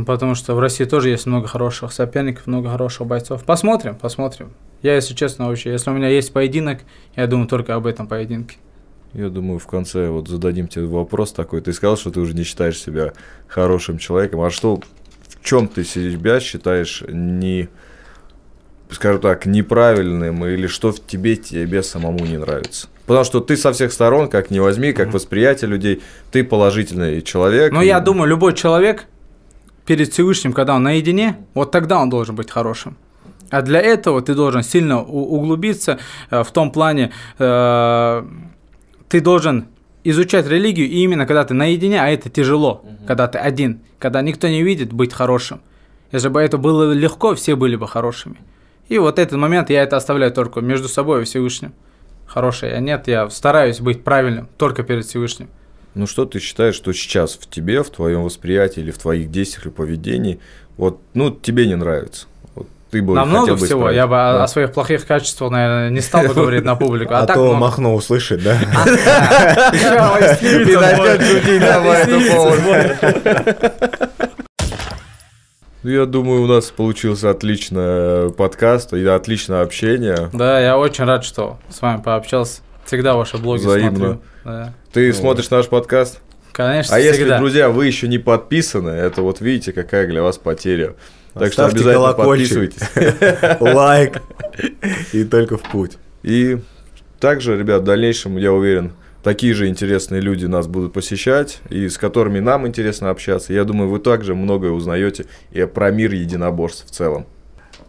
потому что в России тоже есть много хороших соперников, много хороших бойцов. Посмотрим, посмотрим. Я, если честно, вообще, если у меня есть поединок, я думаю только об этом поединке. Я думаю, в конце вот зададим тебе вопрос такой. Ты сказал, что ты уже не считаешь себя хорошим человеком. А что, в чем ты себя считаешь не, скажем так, неправильным, или что в тебе тебе самому не нравится? Потому что ты со всех сторон, как не возьми, как восприятие людей, ты положительный человек. Но и- Ну, я думаю, любой человек перед Всевышним, когда он наедине, вот тогда он должен быть хорошим. А для этого ты должен сильно углубиться э, в том плане, э, ты должен изучать религию и именно когда ты наедине, а это тяжело, когда ты один, когда никто не видит, быть хорошим. Если бы это было легко, все были бы хорошими. И вот этот момент я это оставляю только между собой и Всевышним. Хороший я нет, я стараюсь быть правильным только перед Всевышним. Ну что ты считаешь, что сейчас в тебе, в твоем восприятии или в твоих действиях или поведении, вот, ну, тебе не нравится? Вот ты бы Намного хотел бы всего. исправить. Я бы о- Да. о своих плохих качествах, наверное, не стал бы говорить на публику. А, А, так то много. Махно услышит, да? Ты начнёшь шутить да, по этому поводу. Ну, Я думаю, у нас получился отличный подкаст и отличное общение. Да, я очень рад, что с вами пообщался. Всегда ваши блоги Взаимно. смотрю. Да. Ты Ну, смотришь наш подкаст? Конечно, А если, всегда. друзья, вы еще не подписаны, это вот видите, какая для вас потеря. Так что обязательно колокольчик. подписывайтесь. (laughs) Лайк. И только в путь. И также, ребят, в дальнейшем, я уверен, такие же интересные люди нас будут посещать, и с которыми нам интересно общаться. Я думаю, вы также многое узнаете и про мир единоборств в целом.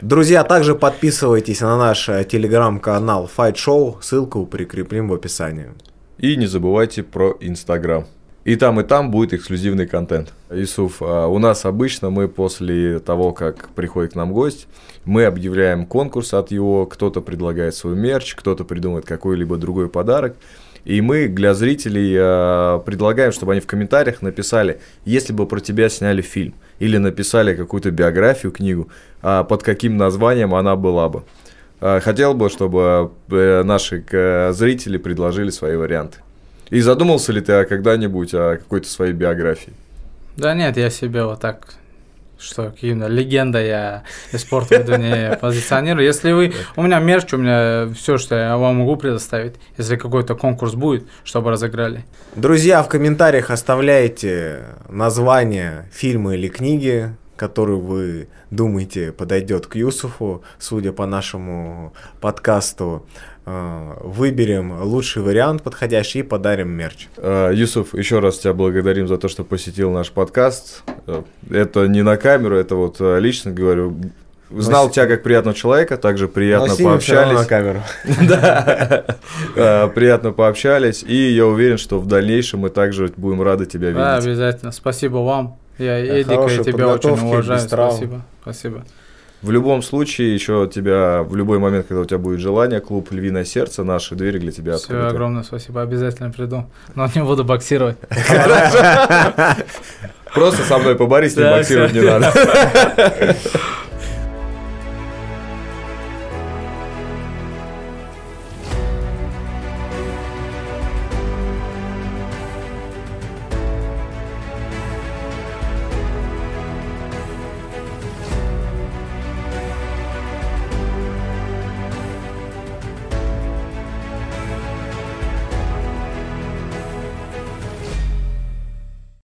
Друзья, также подписывайтесь на наш э, телеграм-канал Fight Show. Ссылку прикреплим в описании. И не забывайте про Инстаграм. И там, и там будет эксклюзивный контент. Исуф, а у нас обычно мы после того, как приходит к нам гость, мы объявляем конкурс от его, кто-то предлагает свой мерч, кто-то придумает какой-либо другой подарок. И мы для зрителей а, предлагаем, чтобы они в комментариях написали, если бы про тебя сняли фильм, или написали какую-то биографию, книгу, а под каким названием она была бы. Хотел бы, чтобы э, наши э, зрители предложили свои варианты. И задумался ли ты о когда-нибудь о какой-то своей биографии? Да нет, я себе вот так что именно легенда я и спорт веду не позиционирую. Если вы, у меня мерч, у меня все, что я вам могу предоставить, если какой-то конкурс будет, чтобы разыграли. Друзья, в комментариях оставляйте название фильма или книги, которую вы думаете подойдет к Юсуфу, судя по нашему подкасту. Э, выберем лучший вариант подходящий и подарим мерч. Э, Юсуф, еще раз тебя благодарим за то, что посетил наш подкаст. Э, это не на камеру, это вот лично говорю. Знал тебя как приятного человека, также приятно Но пообщались. на камеру. (laughs) Да, приятно пообщались, и я уверен, что в дальнейшем мы также будем рады тебя видеть. Да, обязательно. Спасибо вам. Я, Эдика, я тебя очень уважаю. Спасибо. Спасибо. В любом случае, еще тебя в любой момент, когда у тебя будет желание, клуб «Львиное сердце», наши двери для тебя Все, открыты. огромное спасибо, обязательно приду. Но не буду боксировать. (laughs) Просто со мной поборись, не боксировать не надо. (laughs)